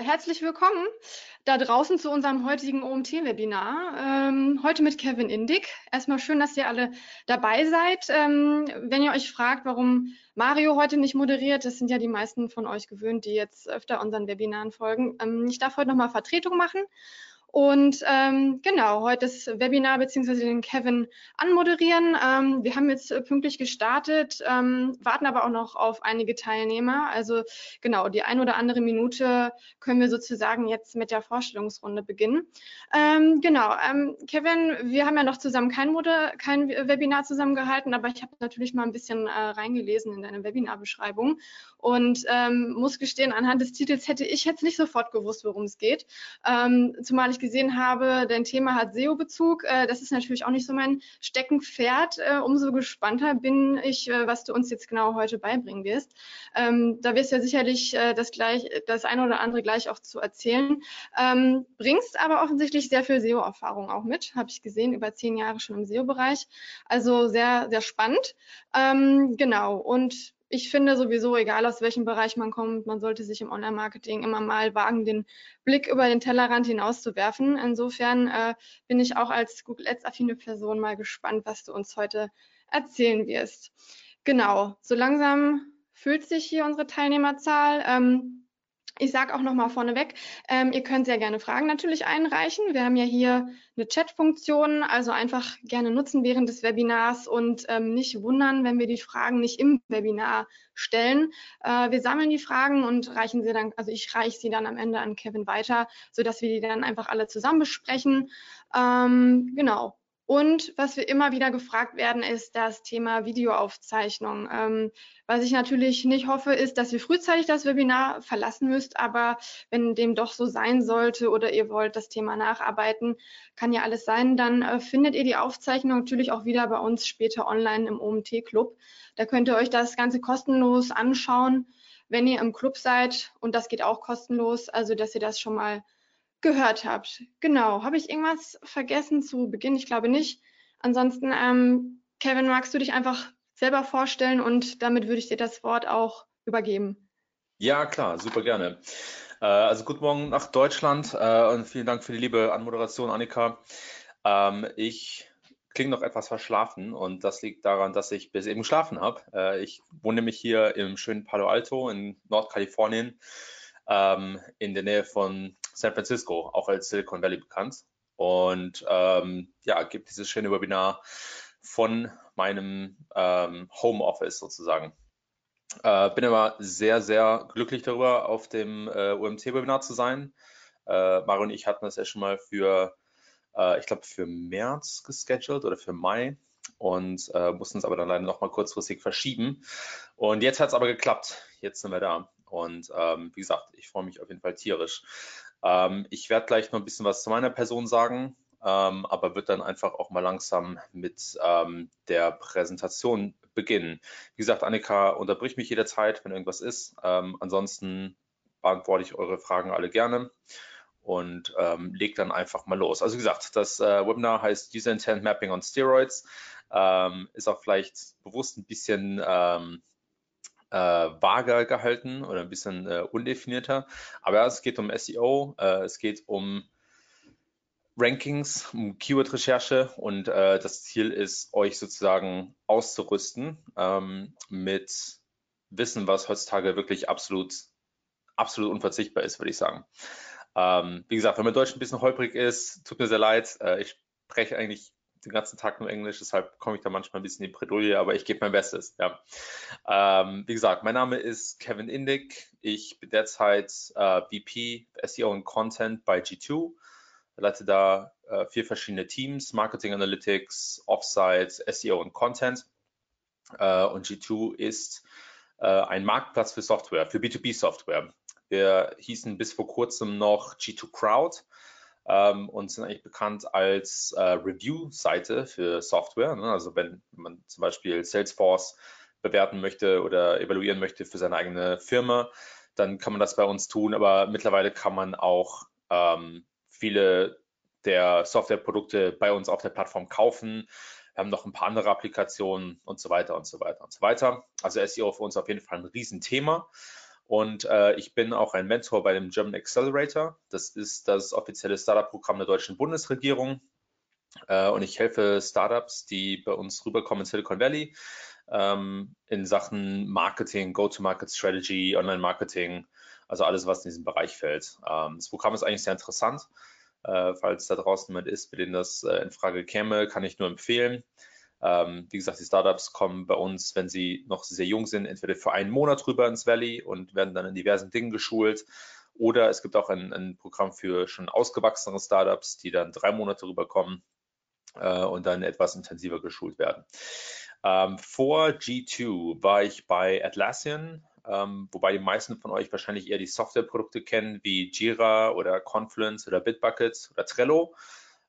Herzlich willkommen da draußen zu unserem heutigen OMT-Webinar. Ähm, heute mit Kevin Indig. Erstmal schön, dass ihr alle dabei seid. Ähm, wenn ihr euch fragt, warum Mario heute nicht moderiert, das sind ja die meisten von euch gewöhnt, die jetzt öfter unseren Webinaren folgen. Ähm, ich darf heute nochmal Vertretung machen und ähm, genau, heute das Webinar beziehungsweise den Kevin anmoderieren. Ähm, wir haben jetzt äh, pünktlich gestartet, ähm, warten aber auch noch auf einige Teilnehmer. Also genau, die ein oder andere Minute können wir sozusagen jetzt mit der Vorstellungsrunde beginnen. Ähm, genau, ähm, Kevin, wir haben ja noch zusammen kein, Moder kein Webinar zusammengehalten, aber ich habe natürlich mal ein bisschen äh, reingelesen in deine Webinarbeschreibung und ähm, muss gestehen, anhand des Titels hätte ich jetzt nicht sofort gewusst, worum es geht. Ähm, zumal ich gesehen habe, dein Thema hat SEO-Bezug. Äh, das ist natürlich auch nicht so mein Steckenpferd. Äh, umso gespannter bin ich, äh, was du uns jetzt genau heute beibringen wirst. Ähm, da wirst du ja sicherlich das gleich, das eine oder andere gleich auch zu erzählen. Ähm, bringst aber offensichtlich sehr viel SEO-Erfahrung auch mit, habe ich gesehen, über zehn Jahre schon im SEO-Bereich. Also sehr, sehr spannend. Ähm, genau. Und ich finde sowieso, egal aus welchem Bereich man kommt, man sollte sich im Online-Marketing immer mal wagen, den Blick über den Tellerrand hinaus zu werfen. Insofern äh, bin ich auch als Google Ads-affine Person mal gespannt, was du uns heute erzählen wirst. Genau, so langsam füllt sich hier unsere Teilnehmerzahl. Ähm, ich sage auch nochmal vorneweg, ähm, ihr könnt sehr gerne Fragen natürlich einreichen. Wir haben ja hier eine Chat-Funktion, also einfach gerne nutzen während des Webinars und ähm, nicht wundern, wenn wir die Fragen nicht im Webinar stellen. Äh, wir sammeln die Fragen und reichen sie dann, also ich reiche sie dann am Ende an Kevin weiter, sodass wir die dann einfach alle zusammen besprechen. Ähm, genau. Und was wir immer wieder gefragt werden, ist das Thema Videoaufzeichnung. Ähm, was ich natürlich nicht hoffe, ist, dass ihr frühzeitig das Webinar verlassen müsst. Aber wenn dem doch so sein sollte oder ihr wollt das Thema nacharbeiten, kann ja alles sein, dann äh, findet ihr die Aufzeichnung natürlich auch wieder bei uns später online im OMT-Club. Da könnt ihr euch das Ganze kostenlos anschauen, wenn ihr im Club seid. Und das geht auch kostenlos, also dass ihr das schon mal gehört habt. Genau. Habe ich irgendwas vergessen zu Beginn? Ich glaube nicht. Ansonsten, ähm, Kevin, magst du dich einfach selber vorstellen und damit würde ich dir das Wort auch übergeben. Ja, klar, super gerne. Äh, also guten Morgen nach Deutschland äh, und vielen Dank für die liebe Anmoderation, Annika. Ähm, ich klinge noch etwas verschlafen und das liegt daran, dass ich bis eben geschlafen habe. Äh, ich wohne nämlich hier im schönen Palo Alto in Nordkalifornien ähm, in der Nähe von San Francisco, auch als Silicon Valley bekannt. Und ähm, ja, gibt dieses schöne Webinar von meinem ähm, Homeoffice sozusagen. Äh, bin aber sehr, sehr glücklich darüber, auf dem äh, UMT-Webinar zu sein. Äh, Mario und ich hatten das ja schon mal für, äh, ich glaube, für März gescheduled oder für Mai und äh, mussten es aber dann leider nochmal kurzfristig verschieben. Und jetzt hat es aber geklappt. Jetzt sind wir da. Und ähm, wie gesagt, ich freue mich auf jeden Fall tierisch. Ähm, ich werde gleich noch ein bisschen was zu meiner Person sagen, ähm, aber wird dann einfach auch mal langsam mit ähm, der Präsentation beginnen. Wie gesagt, Annika unterbricht mich jederzeit, wenn irgendwas ist. Ähm, ansonsten beantworte ich eure Fragen alle gerne und ähm, legt dann einfach mal los. Also wie gesagt, das äh, Webinar heißt User Intent Mapping on Steroids. Ähm, ist auch vielleicht bewusst ein bisschen ähm, äh, vager gehalten oder ein bisschen äh, undefinierter. Aber ja, es geht um SEO, äh, es geht um Rankings, um Keyword-Recherche und äh, das Ziel ist, euch sozusagen auszurüsten ähm, mit Wissen, was heutzutage wirklich absolut, absolut unverzichtbar ist, würde ich sagen. Ähm, wie gesagt, wenn mein Deutsch ein bisschen holprig ist, tut mir sehr leid. Äh, ich spreche eigentlich den ganzen Tag nur Englisch, deshalb komme ich da manchmal ein bisschen in die Bredouille, aber ich gebe mein Bestes. Ja. Ähm, wie gesagt, mein Name ist Kevin Indig. Ich bin derzeit äh, VP SEO und Content bei G2. Leite da äh, vier verschiedene Teams, Marketing Analytics, Offsite, SEO und Content. Äh, und G2 ist äh, ein Marktplatz für Software, für B2B-Software. Wir hießen bis vor kurzem noch G2 Crowd ähm, und sind eigentlich bekannt als äh, Review-Seite für Software. Ne? Also wenn man zum Beispiel Salesforce bewerten möchte oder evaluieren möchte für seine eigene Firma, dann kann man das bei uns tun. Aber mittlerweile kann man auch ähm, viele der Softwareprodukte bei uns auf der Plattform kaufen. Wir haben noch ein paar andere Applikationen und so weiter und so weiter und so weiter. Also SEO für uns auf jeden Fall ein Riesenthema. Und äh, ich bin auch ein Mentor bei dem German Accelerator. Das ist das offizielle Startup-Programm der deutschen Bundesregierung. Äh, und ich helfe Startups, die bei uns rüberkommen in Silicon Valley, ähm, in Sachen Marketing, Go-to-Market-Strategy, Online-Marketing, also alles, was in diesem Bereich fällt. Ähm, das Programm ist eigentlich sehr interessant. Äh, falls da draußen jemand ist, für den das äh, in Frage käme, kann ich nur empfehlen. Ähm, wie gesagt, die Startups kommen bei uns, wenn sie noch sehr jung sind, entweder für einen Monat rüber ins Valley und werden dann in diversen Dingen geschult. Oder es gibt auch ein, ein Programm für schon ausgewachsene Startups, die dann drei Monate rüberkommen äh, und dann etwas intensiver geschult werden. Ähm, vor G2 war ich bei Atlassian, ähm, wobei die meisten von euch wahrscheinlich eher die Softwareprodukte kennen, wie Jira oder Confluence oder Bitbucket oder Trello.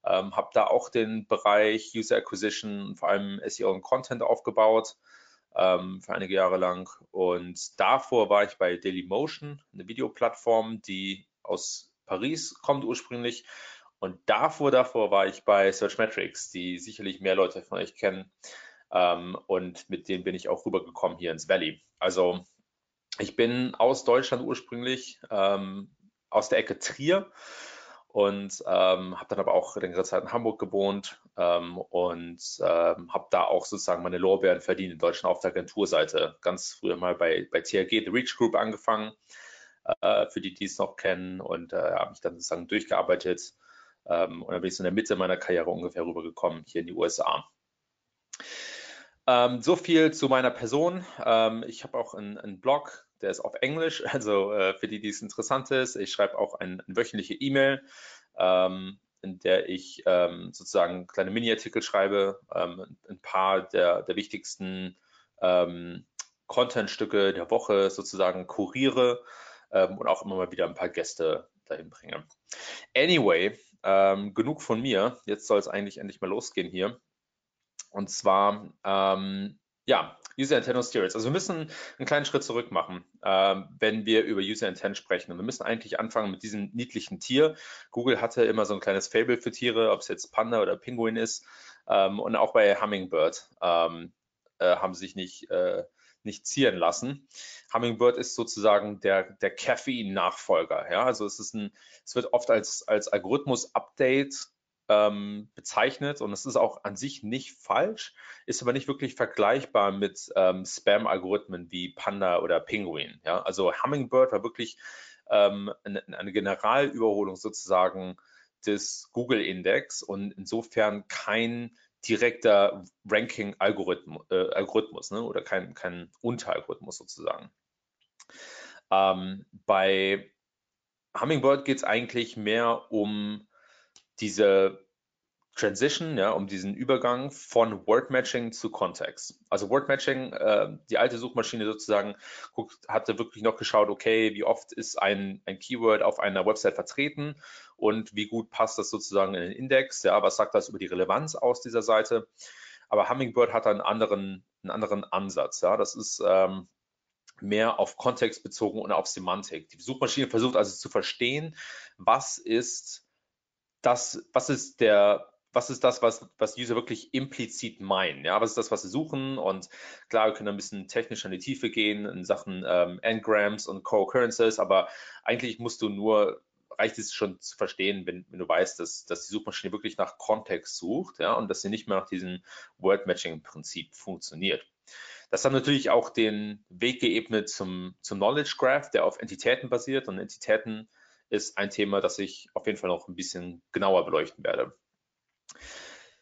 Ähm, habe da auch den Bereich User Acquisition, vor allem SEO und Content aufgebaut ähm, für einige Jahre lang. Und davor war ich bei Dailymotion, eine Videoplattform, die aus Paris kommt ursprünglich. Und davor, davor war ich bei Searchmetrics, die sicherlich mehr Leute von euch kennen. Ähm, und mit denen bin ich auch rübergekommen hier ins Valley. Also ich bin aus Deutschland ursprünglich, ähm, aus der Ecke Trier und ähm, habe dann aber auch längere Zeit in Hamburg gewohnt ähm, und ähm, habe da auch sozusagen meine Lorbeeren verdient in Deutschland auf der Agenturseite. Ganz früher mal bei, bei TRG, The Reach Group angefangen, äh, für die, die es noch kennen und äh, habe mich dann sozusagen durchgearbeitet ähm, und dann bin ich so in der Mitte meiner Karriere ungefähr rübergekommen hier in die USA. Ähm, so viel zu meiner Person. Ähm, ich habe auch einen, einen, Blog, der ist auf Englisch, also äh, für die, die es interessant ist. Ich schreibe auch ein, eine wöchentliche E-Mail, ähm, in der ich ähm, sozusagen kleine Mini-Artikel schreibe, ähm, ein paar der, der wichtigsten ähm, Content-Stücke der Woche sozusagen kuriere und auch immer mal wieder ein paar Gäste dahin bringe. Anyway, genug von mir. Jetzt soll es eigentlich endlich mal losgehen hier. Und zwar, ähm, ja, User Intent und Steerings. Also wir müssen einen kleinen Schritt zurück machen, ähm, wenn wir über User Intent sprechen. Und wir müssen eigentlich anfangen mit diesem niedlichen Tier. Google hatte immer so ein kleines Fable für Tiere, ob es jetzt Panda oder Pinguin ist. Ähm, und auch bei Hummingbird ähm, äh, haben sich nicht, äh, nicht zieren lassen. Hummingbird ist sozusagen der, der Caffeine-Nachfolger. Ja? Also es ist ein, es wird oft als, als Algorithmus-Update ähm, bezeichnet und es ist auch an sich nicht falsch, ist aber nicht wirklich vergleichbar mit ähm, Spam-Algorithmen wie Panda oder Penguin. Ja? Also Hummingbird war wirklich ähm, eine, Generalüberholung sozusagen des Google-Index und insofern kein direkter Ranking-Algorithmus äh, ne? oder kein, kein Unteralgorithmus sozusagen. Ähm, bei Hummingbird geht es eigentlich mehr um diese Transition, ja, um diesen Übergang von Word Matching zu Kontext. Also Word Matching, äh, die alte Suchmaschine sozusagen, guckt, hatte wirklich noch geschaut, okay, wie oft ist ein, ein Keyword auf einer Website vertreten und wie gut passt das sozusagen in den Index, ja, was sagt das über die Relevanz aus dieser Seite. Aber Hummingbird hat einen anderen, einen anderen Ansatz, ja, das ist ähm, mehr auf Kontext bezogen und auf Semantik. Die Suchmaschine versucht also zu verstehen, was ist das, was ist der was ist das, was, was User wirklich implizit meinen? Ja, was ist das, was sie suchen? Und klar, wir können ein bisschen technisch in die Tiefe gehen in Sachen ähm, Engrams und Co-Occurrences, aber eigentlich musst du nur, reicht es schon zu verstehen, wenn, wenn du weißt, dass, dass die Suchmaschine wirklich nach Kontext sucht, ja, und dass sie nicht mehr nach diesem Word-Matching-Prinzip funktioniert. Das hat natürlich auch den Weg geebnet zum, zum Knowledge Graph, der auf Entitäten basiert und Entitäten ist ein Thema, das ich auf jeden Fall noch ein bisschen genauer beleuchten werde.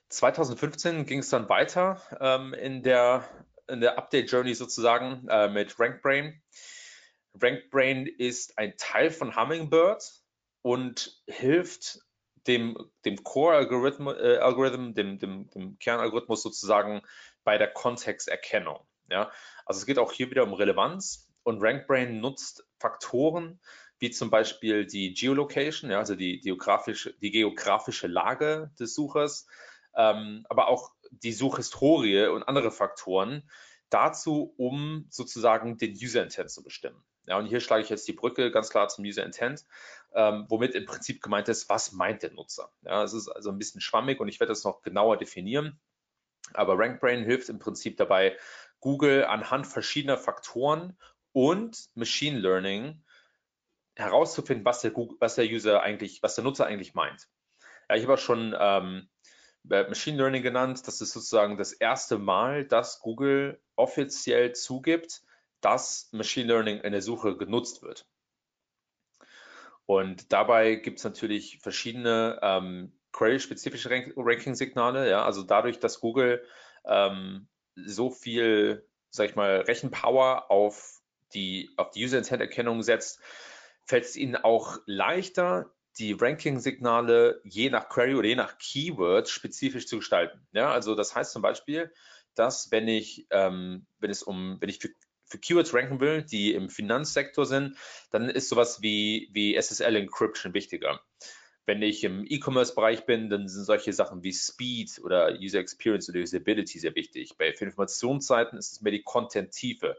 2015 ging es dann weiter ähm, in der, in der Update-Journey sozusagen äh, mit RankBrain. RankBrain ist ein Teil von Hummingbird und hilft dem, dem Core-Algorithm, äh, Algorithm, dem, dem, dem Kernalgorithmus sozusagen bei der Kontexterkennung. Ja, also es geht auch hier wieder um Relevanz und RankBrain nutzt Faktoren wie zum Beispiel die Geolocation, ja, also die geografische, die geografische Lage des Suchers, ähm, aber auch die Suchhistorie und andere Faktoren dazu, um sozusagen den User Intent zu bestimmen. Ja, und hier schlage ich jetzt die Brücke ganz klar zum User Intent, ähm, womit im Prinzip gemeint ist, was meint der Nutzer? Ja, es ist also ein bisschen schwammig und ich werde das noch genauer definieren. Aber RankBrain hilft im Prinzip dabei, Google anhand verschiedener Faktoren und Machine Learning herauszufinden, was der, Google, was der User eigentlich, was der Nutzer eigentlich meint. Ja, ich habe auch schon ähm, Machine Learning genannt. Das ist sozusagen das erste Mal, dass Google offiziell zugibt, dass Machine Learning in der Suche genutzt wird. Und dabei gibt es natürlich verschiedene ähm, query-spezifische Rank Ranking-Signale. Ja? Also dadurch, dass Google ähm, so viel, sag ich mal, Rechenpower auf die, auf die User-Intent-Erkennung setzt, fällt es ihnen auch leichter, die Ranking-Signale je nach Query oder je nach Keyword spezifisch zu gestalten. Ja, also das heißt zum Beispiel, dass wenn ich, ähm, wenn es um, wenn ich für, für Keywords ranken will, die im Finanzsektor sind, dann ist sowas wie, wie SSL Encryption wichtiger. Wenn ich im E-Commerce-Bereich bin, dann sind solche Sachen wie Speed oder User Experience oder Usability sehr wichtig. Bei für Informationsseiten ist es mehr die Content-Tiefe.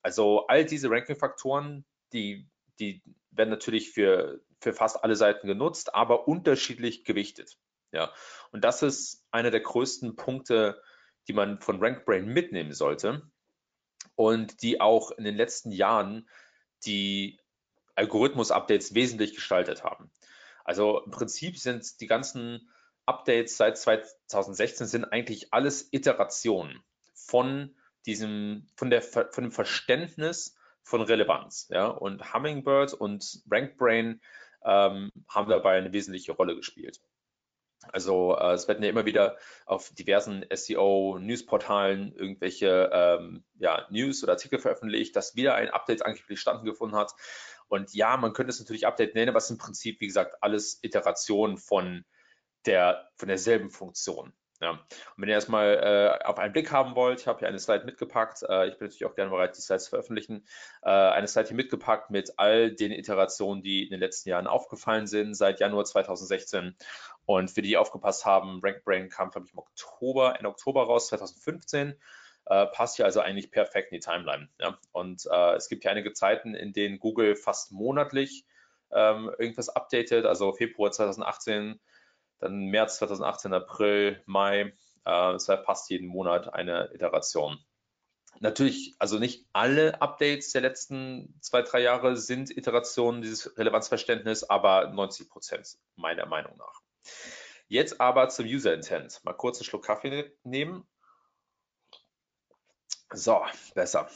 Also all diese Ranking-Faktoren, die, die werden natürlich für, für fast alle Seiten genutzt, aber unterschiedlich gewichtet. Ja, und das ist einer der größten Punkte, die man von RankBrain mitnehmen sollte und die auch in den letzten Jahren die Algorithmus-Updates wesentlich gestaltet haben. Also im Prinzip sind die ganzen Updates seit 2016 sind eigentlich alles Iterationen von diesem, von der, von dem Verständnis von Relevanz. Ja? Und Hummingbird und RankBrain ähm, haben dabei eine wesentliche Rolle gespielt. Also äh, es werden ja immer wieder auf diversen SEO-Newsportalen irgendwelche ähm, ja, News oder Artikel veröffentlicht, dass wieder ein Update angeblich stattgefunden hat. Und ja, man könnte es natürlich Update nennen, aber es ist im Prinzip, wie gesagt, alles Iterationen von der von derselben Funktion. Ja. Und wenn ihr erstmal äh, auf einen Blick haben wollt, ich habe hier eine Slide mitgepackt. Äh, ich bin natürlich auch gerne bereit, die Slides zu veröffentlichen. Äh, eine Slide hier mitgepackt mit all den Iterationen, die in den letzten Jahren aufgefallen sind, seit Januar 2016. Und für die, die aufgepasst haben, RankBrain kam, glaube ich, im Oktober, Ende Oktober raus, 2015. Äh, passt hier also eigentlich perfekt in die Timeline. Ja? Und äh, es gibt hier einige Zeiten, in denen Google fast monatlich ähm, irgendwas updatet. Also Februar 2018 dann März 2018, April, Mai. Äh, es fast jeden Monat eine Iteration. Natürlich, also nicht alle Updates der letzten zwei, drei Jahre sind Iterationen dieses Relevanzverständnis, aber 90 Prozent meiner Meinung nach. Jetzt aber zum User Intent. Mal kurz einen Schluck Kaffee nehmen. So, besser.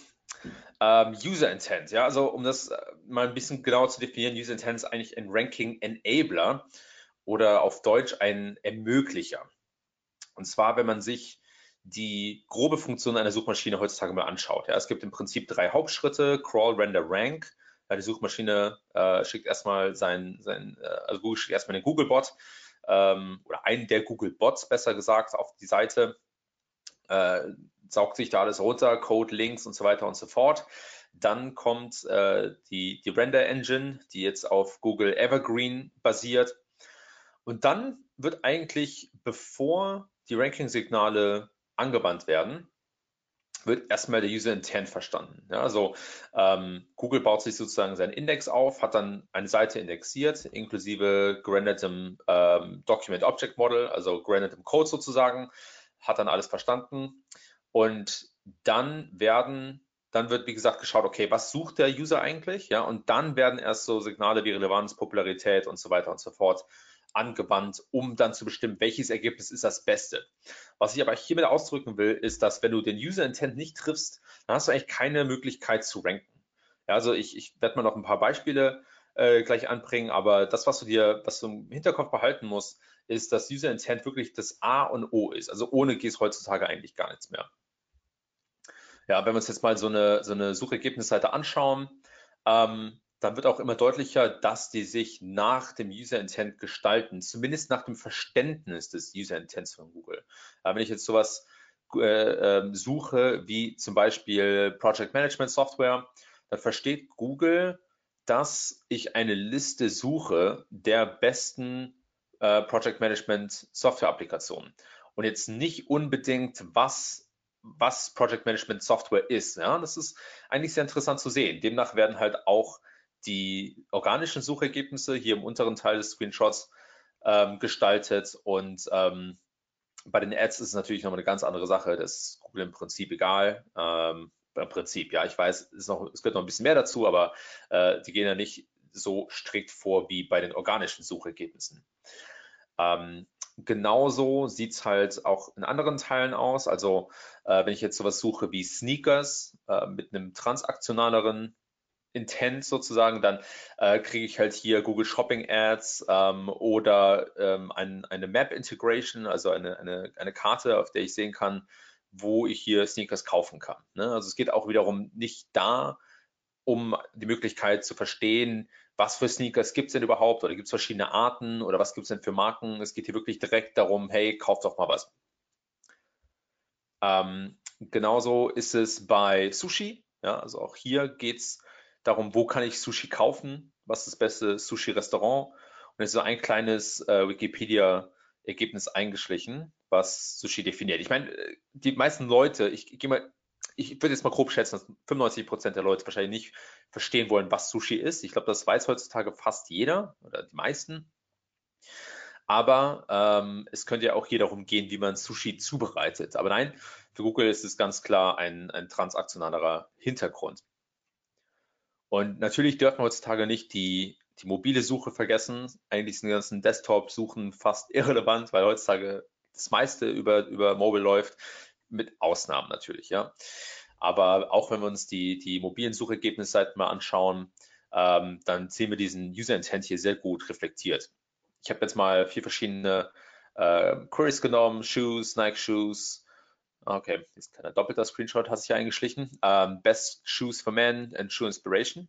Ähm, User Intent, ja, also um das äh, mal ein bisschen genauer zu definieren, User Intent ist eigentlich ein Ranking Enabler oder auf Deutsch ein Ermöglicher. Und zwar, wenn man sich die grobe Funktion einer Suchmaschine heutzutage mal anschaut. Ja, es gibt im Prinzip drei Hauptschritte, Crawl, Render, Rank. Ja, die Suchmaschine äh, schickt erstmal sein, sein äh, also Google schickt erstmal den Googlebot ähm, oder einen der Googlebots besser gesagt auf die Seite, äh, saugt sich da alles runter, Code, Links und so weiter und so fort. Dann kommt äh, die, die Render Engine, die jetzt auf Google Evergreen basiert und dann wird eigentlich, bevor die Ranking-Signale angewandt werden, wird erstmal der User Intent verstanden. Ja, also ähm, Google baut sich sozusagen seinen Index auf, hat dann eine Seite indexiert, inklusive gerendertem ähm, Document Object Model, also gerendertem Code sozusagen, hat dann alles verstanden. Und dann werden, dann wird wie gesagt geschaut, okay, was sucht der User eigentlich? Ja, und dann werden erst so Signale wie Relevanz, Popularität und so weiter und so fort angewandt, um dann zu bestimmen, welches Ergebnis ist das Beste. Was ich aber hiermit ausdrücken will, ist, dass wenn du den User Intent nicht triffst, dann hast du eigentlich keine Möglichkeit zu ranken. Ja, also ich, ich werde mal noch ein paar Beispiele äh, gleich anbringen, aber das, was du dir, was du im Hinterkopf behalten musst, ist, dass User Intent wirklich das A und O ist. Also ohne geht es heutzutage eigentlich gar nichts mehr. Ja, wenn wir uns jetzt mal so eine, so eine Suchergebnisseite anschauen, ähm, dann wird auch immer deutlicher, dass die sich nach dem User Intent gestalten, zumindest nach dem Verständnis des User Intents von Google. Äh, wenn ich jetzt sowas äh, ähm, suche, wie zum Beispiel Project Management Software, dann versteht Google, dass ich eine Liste suche der besten äh, Project Management Software Applikationen und jetzt nicht unbedingt, was, was Project Management Software ist. Ja? Das ist eigentlich sehr interessant zu sehen. Demnach werden halt auch die organischen Suchergebnisse hier im unteren Teil des Screenshots ähm, gestaltet und ähm, bei den Ads ist es natürlich nochmal eine ganz andere Sache. Das ist Google im Prinzip egal. Ähm, Im Prinzip, ja, ich weiß, es, noch, es gehört noch ein bisschen mehr dazu, aber äh, die gehen ja nicht so strikt vor wie bei den organischen Suchergebnissen. Ähm, genauso sieht es halt auch in anderen Teilen aus. Also äh, wenn ich jetzt sowas suche wie Sneakers äh, mit einem transaktionaleren Intent sozusagen, dann äh, kriege ich halt hier Google Shopping Ads ähm, oder ähm, ein, eine Map Integration, also eine, eine, eine Karte, auf der ich sehen kann, wo ich hier Sneakers kaufen kann. Ne? Also es geht auch wiederum nicht da, um die Möglichkeit zu verstehen, was für Sneakers gibt es denn überhaupt oder gibt es verschiedene Arten oder was gibt es denn für Marken. Es geht hier wirklich direkt darum, hey, kauft doch mal was. Ähm, genauso ist es bei Sushi. Ja, also auch hier geht es darum, wo kann ich Sushi kaufen, was ist das beste Sushi-Restaurant. Und es ist so ein kleines äh, Wikipedia-Ergebnis eingeschlichen, was Sushi definiert. Ich meine, äh, die meisten Leute, ich, ich gehe mal, ich würde jetzt mal grob schätzen, dass 95 Prozent der Leute wahrscheinlich nicht verstehen wollen, was Sushi ist. Ich glaube, das weiß heutzutage fast jeder oder die meisten. Aber ähm, es könnte ja auch hier darum gehen, wie man Sushi zubereitet. Aber nein, für Google ist es ganz klar ein, ein transaktionalerer Hintergrund. Und natürlich dürfen wir heutzutage nicht die, die mobile Suche vergessen. Eigentlich sind die ganzen Desktop-Suchen fast irrelevant, weil heutzutage das meiste über, über Mobile läuft, mit Ausnahmen natürlich, ja. Aber auch wenn wir uns die, die mobilen Suchergebnisseiten mal anschauen, ähm, dann sehen wir diesen User Intent hier sehr gut reflektiert. Ich habe jetzt mal vier verschiedene äh, Queries genommen, Shoes, Nike Shoes, Okay, jetzt kleiner doppelter Screenshot hat sich eingeschlichen. Ähm, Best Shoes for Men and Shoe Inspiration.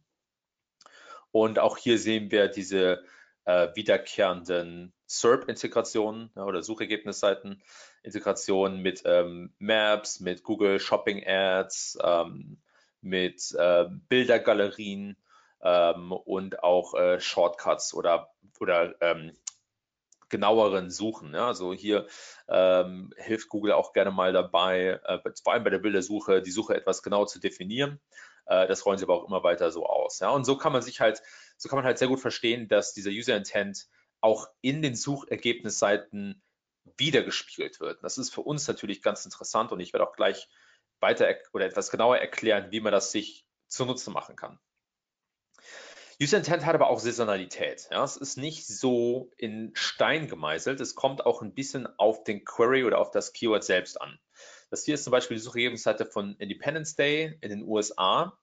Und auch hier sehen wir diese äh, wiederkehrenden SERP-Integrationen ja, oder Suchergebnisseiten-Integrationen mit ähm, Maps, mit Google Shopping Ads, ähm, mit äh, Bildergalerien ähm, und auch äh, Shortcuts oder, oder ähm, genaueren Suchen. Ja? Also hier ähm, hilft Google auch gerne mal dabei, äh, vor allem bei der Bildersuche, die Suche etwas genau zu definieren. Äh, das rollen sie aber auch immer weiter so aus. Ja? Und so kann man sich halt, so kann man halt sehr gut verstehen, dass dieser User Intent auch in den Suchergebnisseiten wiedergespiegelt wird. Das ist für uns natürlich ganz interessant und ich werde auch gleich weiter oder etwas genauer erklären, wie man das sich zunutze machen kann. User Intent hat aber auch Saisonalität. Ja, es ist nicht so in Stein gemeißelt. Es kommt auch ein bisschen auf den Query oder auf das Keyword selbst an. Das hier ist zum Beispiel die Suchergebnisseite von Independence Day in den USA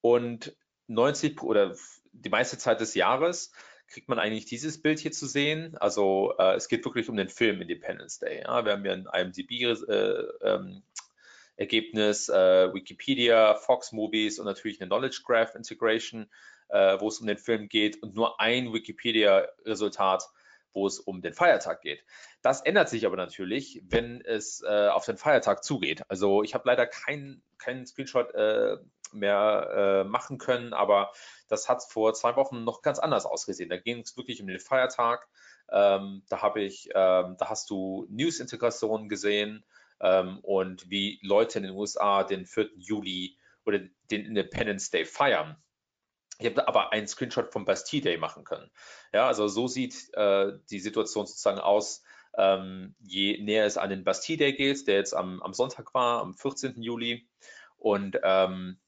und 90 oder die meiste Zeit des Jahres kriegt man eigentlich dieses Bild hier zu sehen. Also äh, es geht wirklich um den Film Independence Day. Ja. Wir haben hier ein IMDb äh, ähm, äh, Wikipedia, Fox Movies und natürlich eine Knowledge Graph Integration äh, wo es um den Film geht und nur ein Wikipedia-Resultat, wo es um den Feiertag geht. Das ändert sich aber natürlich, wenn es äh, auf den Feiertag zugeht. Also ich habe leider keinen kein Screenshot äh, mehr äh, machen können, aber das hat vor zwei Wochen noch ganz anders ausgesehen. Da ging es wirklich um den Feiertag. Ähm, da habe ich, ähm, da hast du News-Integrationen gesehen ähm, und wie Leute in den USA den 4. Juli oder den Independence Day feiern. Ich habe aber einen Screenshot vom Bastille Day machen können. Ja, also so sieht äh, die Situation sozusagen aus, ähm, je näher es an den Bastille Day geht, der jetzt am, am Sonntag war, am 14. Juli. Und ähm,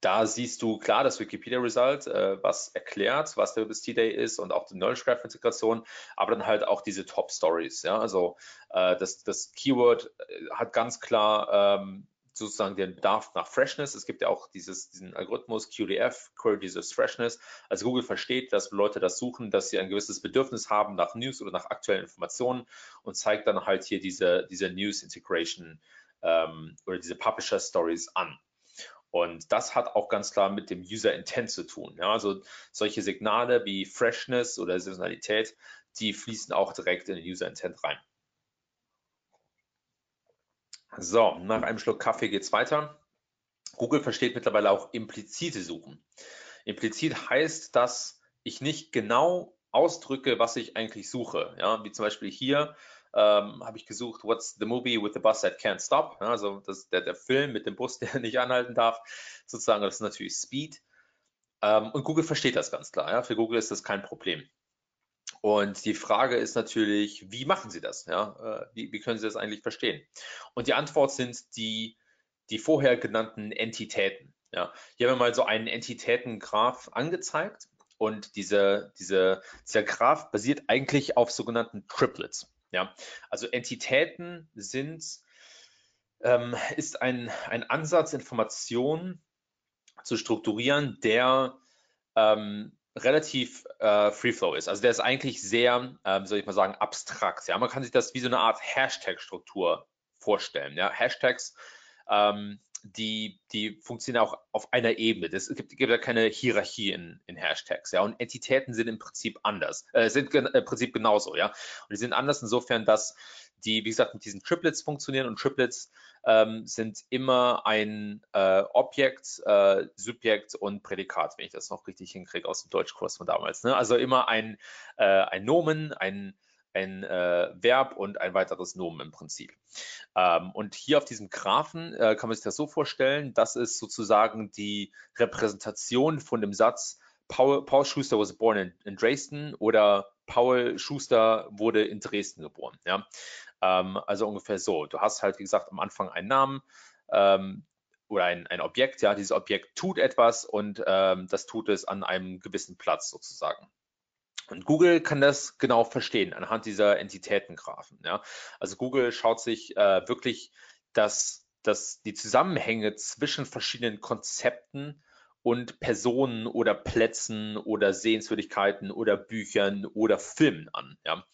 da siehst du klar das Wikipedia-Result, äh, was erklärt, was der Bastille Day ist und auch die Knowledge Graph-Integration, aber dann halt auch diese Top-Stories. Ja? Also äh, das, das Keyword äh, hat ganz klar ähm, sozusagen den Bedarf nach Freshness. Es gibt ja auch dieses, diesen Algorithmus QDF, Query Dieses Freshness. Also Google versteht, dass Leute das suchen, dass sie ein gewisses Bedürfnis haben nach News oder nach aktuellen Informationen und zeigt dann halt hier diese, diese News Integration ähm, oder diese Publisher Stories an. Und das hat auch ganz klar mit dem User Intent zu tun. Ja, also solche Signale wie Freshness oder Saisonalität, die fließen auch direkt in den User Intent rein. So, nach einem Schluck Kaffee geht's weiter. Google versteht mittlerweile auch implizite Suchen. Implizit heißt, dass ich nicht genau ausdrücke, was ich eigentlich suche. Ja, wie zum Beispiel hier ähm, habe ich gesucht, what's the movie with the bus that can't stop? Ja, also das, der, der Film mit dem Bus, der nicht anhalten darf, sozusagen, das ist natürlich Speed. Ähm, und Google versteht das ganz klar. Ja? Für Google ist das kein Problem. Und die Frage ist natürlich, wie machen Sie das? Ja? Äh, wie, wie können Sie das eigentlich verstehen? Und die Antwort sind die, die vorher genannten Entitäten. Ja? Hier haben wir mal so einen Entitätengraph angezeigt und diese, diese, dieser Graph basiert eigentlich auf sogenannten Triplets. Ja? Also Entitäten sind, ähm, ist ein, ein Ansatz, Informationen zu strukturieren, der ähm, relativ äh, Free Flow ist. Also der ist eigentlich sehr, ähm, soll ich mal sagen, abstrakt. Ja, man kann sich das wie so eine Art Hashtag-Struktur vorstellen. Ja, Hashtags, ähm, die, die funktionieren auch auf einer Ebene. Es gibt, gibt ja keine Hierarchie in, in Hashtags. Ja, und Entitäten sind im Prinzip anders, äh, sind im Prinzip genauso. Ja, und die sind anders insofern, dass die, wie gesagt, mit diesen Triplets funktionieren und Triplets ähm, sind immer ein äh, Objekt, äh, Subjekt und Prädikat, wenn ich das noch richtig hinkriege aus dem Deutschkurs von damals. Ne? Also immer ein, äh, ein Nomen, ein, ein äh, Verb und ein weiteres Nomen im Prinzip. Ähm, und hier auf diesem Graphen äh, kann man sich das so vorstellen, das ist sozusagen die Repräsentation von dem Satz, Paul, Paul Schuster was born in, in Dresden oder Paul Schuster wurde in Dresden geboren. Ja? Ähm, also ungefähr so. Du hast halt, wie gesagt, am Anfang einen Namen ähm, oder ein, ein Objekt. Ja, dieses Objekt tut etwas und ähm, das tut es an einem gewissen Platz sozusagen. Und Google kann das genau verstehen anhand dieser Entitätengraphen. Ja. Also Google schaut sich äh, wirklich das, das, die Zusammenhänge zwischen verschiedenen Konzepten und Personen oder Plätzen oder Sehenswürdigkeiten oder Büchern oder Filmen an. Ja.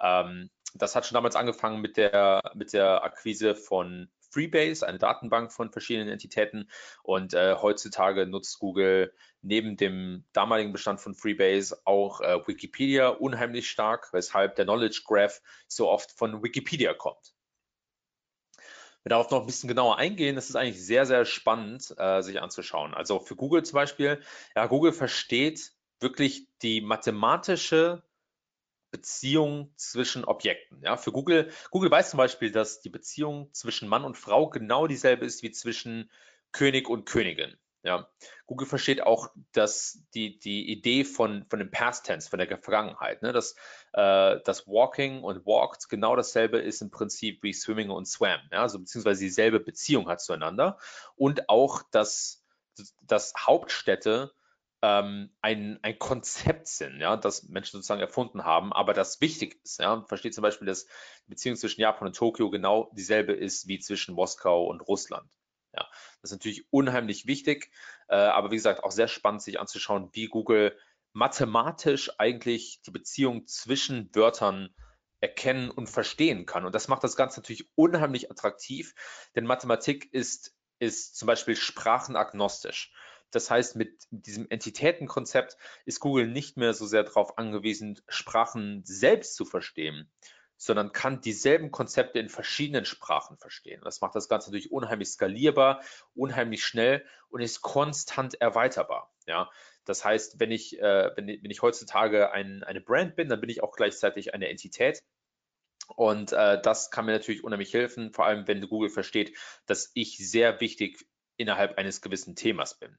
Ähm, das hat schon damals angefangen mit der, mit der Akquise von Freebase, eine Datenbank von verschiedenen Entitäten. Und äh, heutzutage nutzt Google neben dem damaligen Bestand von Freebase auch äh, Wikipedia unheimlich stark, weshalb der Knowledge Graph so oft von Wikipedia kommt. Wenn wir darauf noch ein bisschen genauer eingehen, das ist eigentlich sehr, sehr spannend, äh, sich anzuschauen. Also für Google zum Beispiel, ja, Google versteht wirklich die mathematische Beziehung zwischen Objekten. Ja, für Google, Google weiß zum Beispiel, dass die Beziehung zwischen Mann und Frau genau dieselbe ist wie zwischen König und Königin. Ja, Google versteht auch, dass die, die Idee von, von dem Past Tense, von der Vergangenheit, ne, dass äh, das Walking und Walked genau dasselbe ist im Prinzip wie Swimming und Swam, ja, also beziehungsweise dieselbe Beziehung hat zueinander und auch, dass, dass Hauptstädte ähm, ein, ein Konzept sind, ja, das Menschen sozusagen erfunden haben, aber das wichtig ist. Ja. Versteht zum Beispiel, dass die Beziehung zwischen Japan und Tokio genau dieselbe ist wie zwischen Moskau und Russland. Ja, das ist natürlich unheimlich wichtig, äh, aber wie gesagt, auch sehr spannend, sich anzuschauen, wie Google mathematisch eigentlich die Beziehung zwischen Wörtern erkennen und verstehen kann. Und das macht das Ganze natürlich unheimlich attraktiv, denn Mathematik ist, ist zum Beispiel sprachenagnostisch. Das heißt, mit diesem Entitätenkonzept ist Google nicht mehr so sehr darauf angewiesen, Sprachen selbst zu verstehen, sondern kann dieselben Konzepte in verschiedenen Sprachen verstehen. Das macht das Ganze natürlich unheimlich skalierbar, unheimlich schnell und ist konstant erweiterbar. Ja, das heißt, wenn ich, äh, wenn, wenn ich heutzutage ein, eine Brand bin, dann bin ich auch gleichzeitig eine Entität. Und äh, das kann mir natürlich unheimlich helfen, vor allem wenn Google versteht, dass ich sehr wichtig innerhalb eines gewissen Themas bin.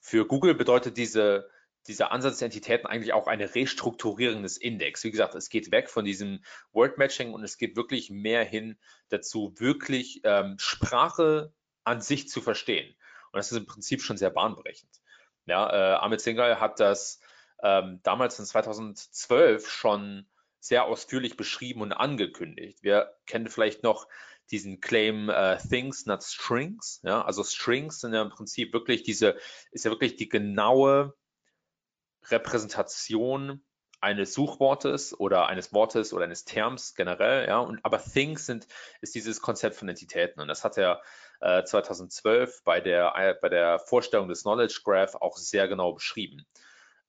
Für Google bedeutet diese, dieser Ansatz der Entitäten eigentlich auch eine Restrukturierung des Index. Wie gesagt, es geht weg von diesem Word Matching und es geht wirklich mehr hin dazu, wirklich ähm, Sprache an sich zu verstehen. Und das ist im Prinzip schon sehr bahnbrechend. Ja, äh, Amit Singhal hat das ähm, damals in 2012 schon sehr ausführlich beschrieben und angekündigt. Wir kennen vielleicht noch diesen Claim uh, Things, not Strings. Ja, also Strings sind ja im Prinzip wirklich diese, ist ja wirklich die genaue Repräsentation eines Suchwortes oder eines Wortes oder eines Terms generell, ja, und aber Things sind, ist dieses Konzept von Entitäten und das hat er äh, 2012 bei der, äh, bei der Vorstellung des Knowledge Graph auch sehr genau beschrieben.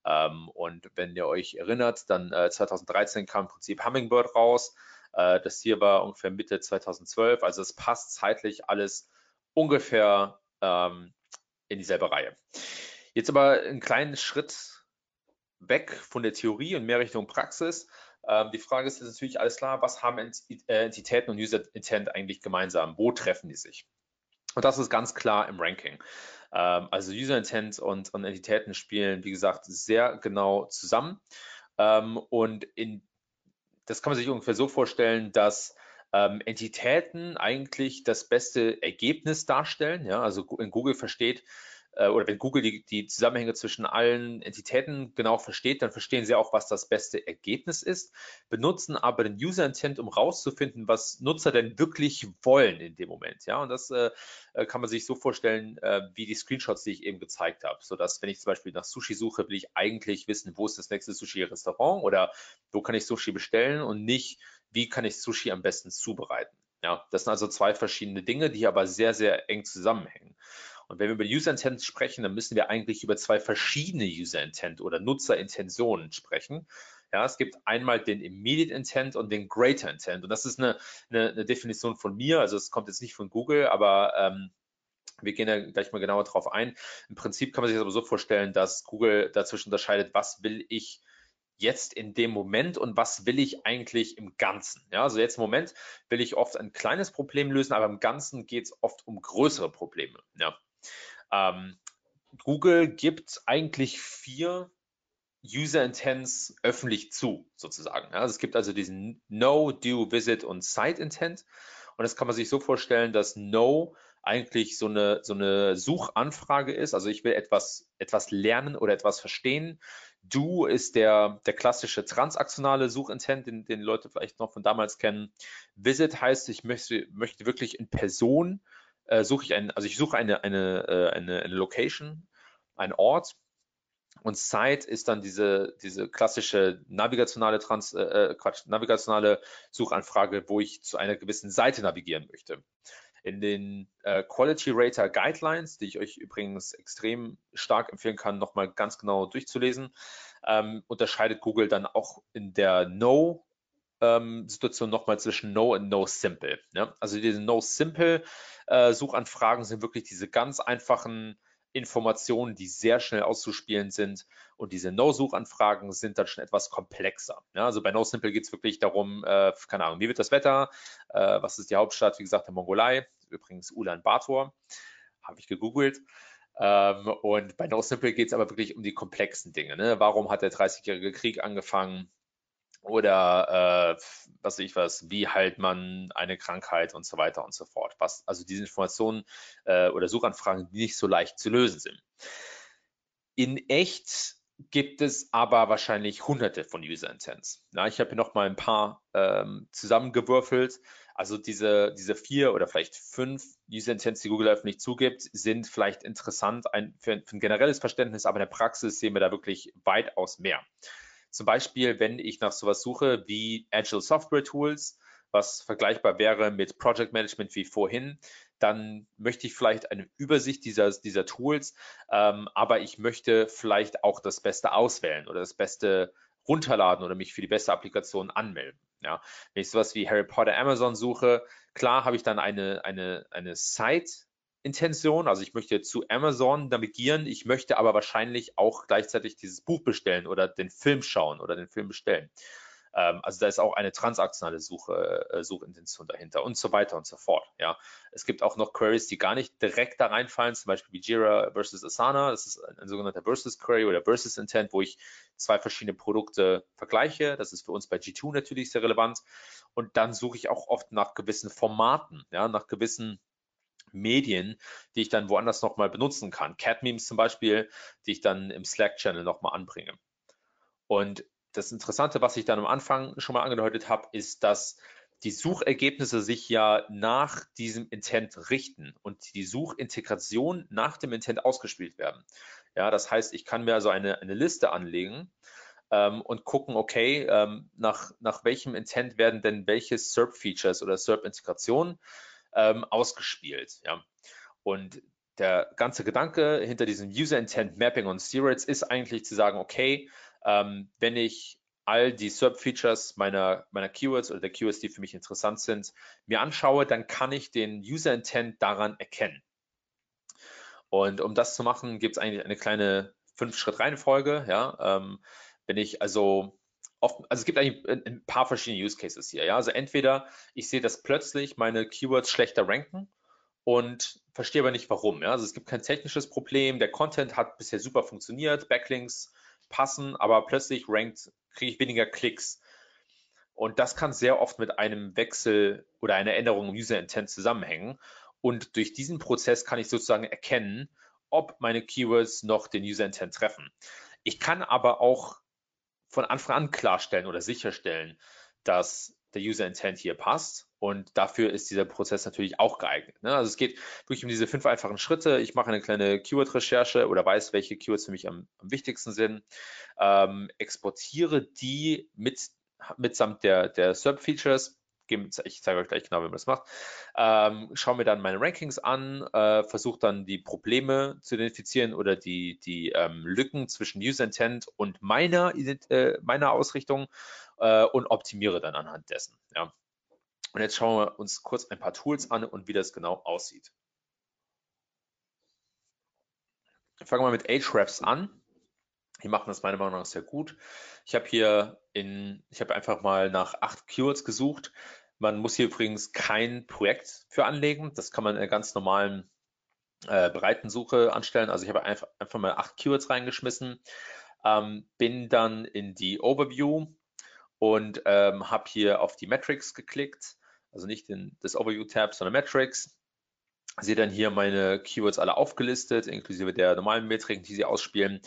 Ähm, und wenn ihr euch erinnert, dann äh, 2013 kam im Prinzip Hummingbird raus, Äh, das hier war ungefähr Mitte 2012. Also es passt zeitlich alles ungefähr ähm, in dieselbe Reihe. Jetzt aber einen kleinen Schritt weg von der Theorie und mehr Richtung Praxis. Ähm, die Frage ist natürlich alles klar, was haben äh, Entitäten und User Intent eigentlich gemeinsam? Wo treffen die sich? Und das ist ganz klar im Ranking. Ähm, also User Intent und, und, Entitäten spielen, wie gesagt, sehr genau zusammen. Ähm, und in, das kann man sich ungefähr so vorstellen, dass ähm, Entitäten eigentlich das beste Ergebnis darstellen. Ja? Also in Google versteht, äh, oder wenn Google die, die Zusammenhänge zwischen allen Entitäten genau versteht, dann verstehen sie auch, was das beste Ergebnis ist, benutzen aber den User Intent, um rauszufinden, was Nutzer denn wirklich wollen in dem Moment. Ja, und das äh, äh kann man sich so vorstellen, äh, wie die Screenshots, die ich eben gezeigt habe, sodass wenn ich zum Beispiel nach Sushi suche, will ich eigentlich wissen, wo ist das nächste Sushi-Restaurant oder wo kann ich Sushi bestellen und nicht, wie kann ich Sushi am besten zubereiten. Ja, das sind also zwei verschiedene Dinge, die aber sehr, sehr eng zusammenhängen. Und wenn wir über User Intent sprechen, dann müssen wir eigentlich über zwei verschiedene User Intent oder Nutzerintentionen sprechen. Ja, es gibt einmal den Immediate Intent und den Greater Intent. Und das ist eine, eine, eine Definition von mir. Also es kommt jetzt nicht von Google, aber ähm, wir gehen da gleich mal genauer drauf ein. Im Prinzip kann man sich das aber so vorstellen, dass Google dazwischen unterscheidet, was will ich jetzt in dem Moment und was will ich eigentlich im Ganzen? Ja, also jetzt im Moment will ich oft ein kleines Problem lösen, aber im Ganzen geht es oft um größere Probleme. Ja. Ähm, Google gibt eigentlich vier User Intents öffentlich zu, sozusagen. Also es gibt also diesen No, Do, Visit und Site Intent. Und das kann man sich so vorstellen, dass No eigentlich so eine, so eine Suchanfrage ist. Also ich will etwas, etwas lernen oder etwas verstehen. Do ist der, der klassische transaktionale Suchintent, den, den Leute vielleicht noch von damals kennen. Visit heißt, ich möchte, möchte wirklich in Person äh, suche ich ein, also ich suche eine, eine, äh, eine, eine Location, einen Ort und Site ist dann diese, diese klassische navigationale Trans, äh, äh, Quatsch, navigationale Suchanfrage, wo ich zu einer gewissen Seite navigieren möchte. In den äh, Quality Rater Guidelines, die ich euch übrigens extrem stark empfehlen kann, nochmal ganz genau durchzulesen, ähm, unterscheidet Google dann auch in der No ähm, Situation nochmal zwischen No und No Simple. Ne? Also diese No Simple äh, Suchanfragen sind wirklich diese ganz einfachen Informationen, die sehr schnell auszuspielen sind. Und diese No-Suchanfragen sind dann schon etwas komplexer. Ja, also bei No Simple geht es wirklich darum, äh, keine Ahnung, wie wird das Wetter? Äh, was ist die Hauptstadt? Wie gesagt, der Mongolei. Übrigens Ulaanbaatar. Habe ich gegoogelt. Ähm, und bei No Simple geht es aber wirklich um die komplexen Dinge. Ne? Warum hat der 30-jährige Krieg angefangen? Oder äh, was weiß ich was, wie heilt man eine Krankheit und so weiter und so fort. Was, also diese Informationen äh, oder Suchanfragen, die nicht so leicht zu lösen sind. In echt gibt es aber wahrscheinlich hunderte von User Intents. Na, ich habe hier noch mal ein paar ähm, zusammengewürfelt. Also diese, diese vier oder vielleicht fünf User Intents, die Google öffentlich zugibt, sind vielleicht interessant ein, für, für ein generelles Verständnis, aber in der Praxis sehen wir da wirklich weitaus mehr. Zum Beispiel, wenn ich nach sowas suche wie Agile Software Tools, was vergleichbar wäre mit Project Management wie vorhin, dann möchte ich vielleicht eine Übersicht dieser, dieser Tools, ähm, aber ich möchte vielleicht auch das Beste auswählen oder das Beste runterladen oder mich für die beste Applikation anmelden. Ja, wenn ich sowas wie Harry Potter Amazon suche, klar habe ich dann eine, eine, eine Site, Intention. Also ich möchte zu Amazon navigieren, ich möchte aber wahrscheinlich auch gleichzeitig dieses Buch bestellen oder den Film schauen oder den Film bestellen. Ähm, also da ist auch eine transaktionale Suche, äh, Suchintention dahinter und so weiter und so fort. Ja, es gibt auch noch Queries, die gar nicht direkt da reinfallen, zum Beispiel wie Jira versus Asana. Das ist ein, ein sogenannter Versus Query oder Versus Intent, wo ich zwei verschiedene Produkte vergleiche. Das ist für uns bei G2 natürlich sehr relevant. Und dann suche ich auch oft nach gewissen Formaten, ja, nach gewissen Medien, die ich dann woanders nochmal benutzen kann. Cat-Memes zum Beispiel, die ich dann im Slack-Channel nochmal anbringe. Und das Interessante, was ich dann am Anfang schon mal angedeutet habe, ist, dass die Suchergebnisse sich ja nach diesem Intent richten und die Suchintegration nach dem Intent ausgespielt werden. Ja, das heißt, ich kann mir also eine, eine Liste anlegen ähm, und gucken, okay, ähm, nach, nach welchem Intent werden denn welche SERP-Features oder SERP-Integrationen ähm, ausgespielt. Ja. Und der ganze Gedanke hinter diesem User Intent Mapping on Steroids ist eigentlich zu sagen, okay, ähm, wenn ich all die SERP-Features meiner, meiner Keywords oder der Keywords, die für mich interessant sind, mir anschaue, dann kann ich den User Intent daran erkennen. Und um das zu machen, gibt es eigentlich eine kleine Fünf-Schritt-Reihenfolge. Ja, ähm, wenn ich also oft, also es gibt eigentlich ein, paar verschiedene Use Cases hier. Ja, also entweder ich sehe, dass plötzlich meine Keywords schlechter ranken und verstehe aber nicht warum. Ja, also es gibt kein technisches Problem. Der Content hat bisher super funktioniert, Backlinks passen, aber plötzlich rankt, kriege ich weniger Klicks. Und das kann sehr oft mit einem Wechsel oder einer Änderung im User Intent zusammenhängen. Und durch diesen Prozess kann ich sozusagen erkennen, ob meine Keywords noch den User Intent treffen. Ich kann aber auch von Anfang an klarstellen oder sicherstellen, dass der User Intent hier passt. Und dafür ist dieser Prozess natürlich auch geeignet. Ne? Also es geht wirklich um diese fünf einfachen Schritte. Ich mache eine kleine Keyword-Recherche oder weiß, welche Keywords für mich am, am wichtigsten sind. Ähm, exportiere die mit, mitsamt der, der SERP-Features ich zeige euch gleich genau, wie man das macht. Ähm, schaue mir dann meine Rankings an, äh, versuche dann die Probleme zu identifizieren oder die, die ähm, Lücken zwischen User Intent und meiner, äh, meiner Ausrichtung äh, und optimiere dann anhand dessen. Ja. Und jetzt schauen wir uns kurz ein paar Tools an und wie das genau aussieht. Fangen wir mit Ahrefs an. Die machen das meiner Meinung nach sehr gut. Ich habe hier in, ich habe einfach mal nach acht Keywords gesucht. Man muss hier übrigens kein Projekt für anlegen. Das kann man in einer ganz normalen äh, Breitensuche anstellen. Also ich habe einfach, einfach mal acht Keywords reingeschmissen, ähm, bin dann in die Overview und ähm, habe hier auf die Metrics geklickt. Also nicht in das Overview-Tab, sondern Metrics. Sehe dann hier meine Keywords alle aufgelistet, inklusive der normalen Metriken, die sie ausspielen.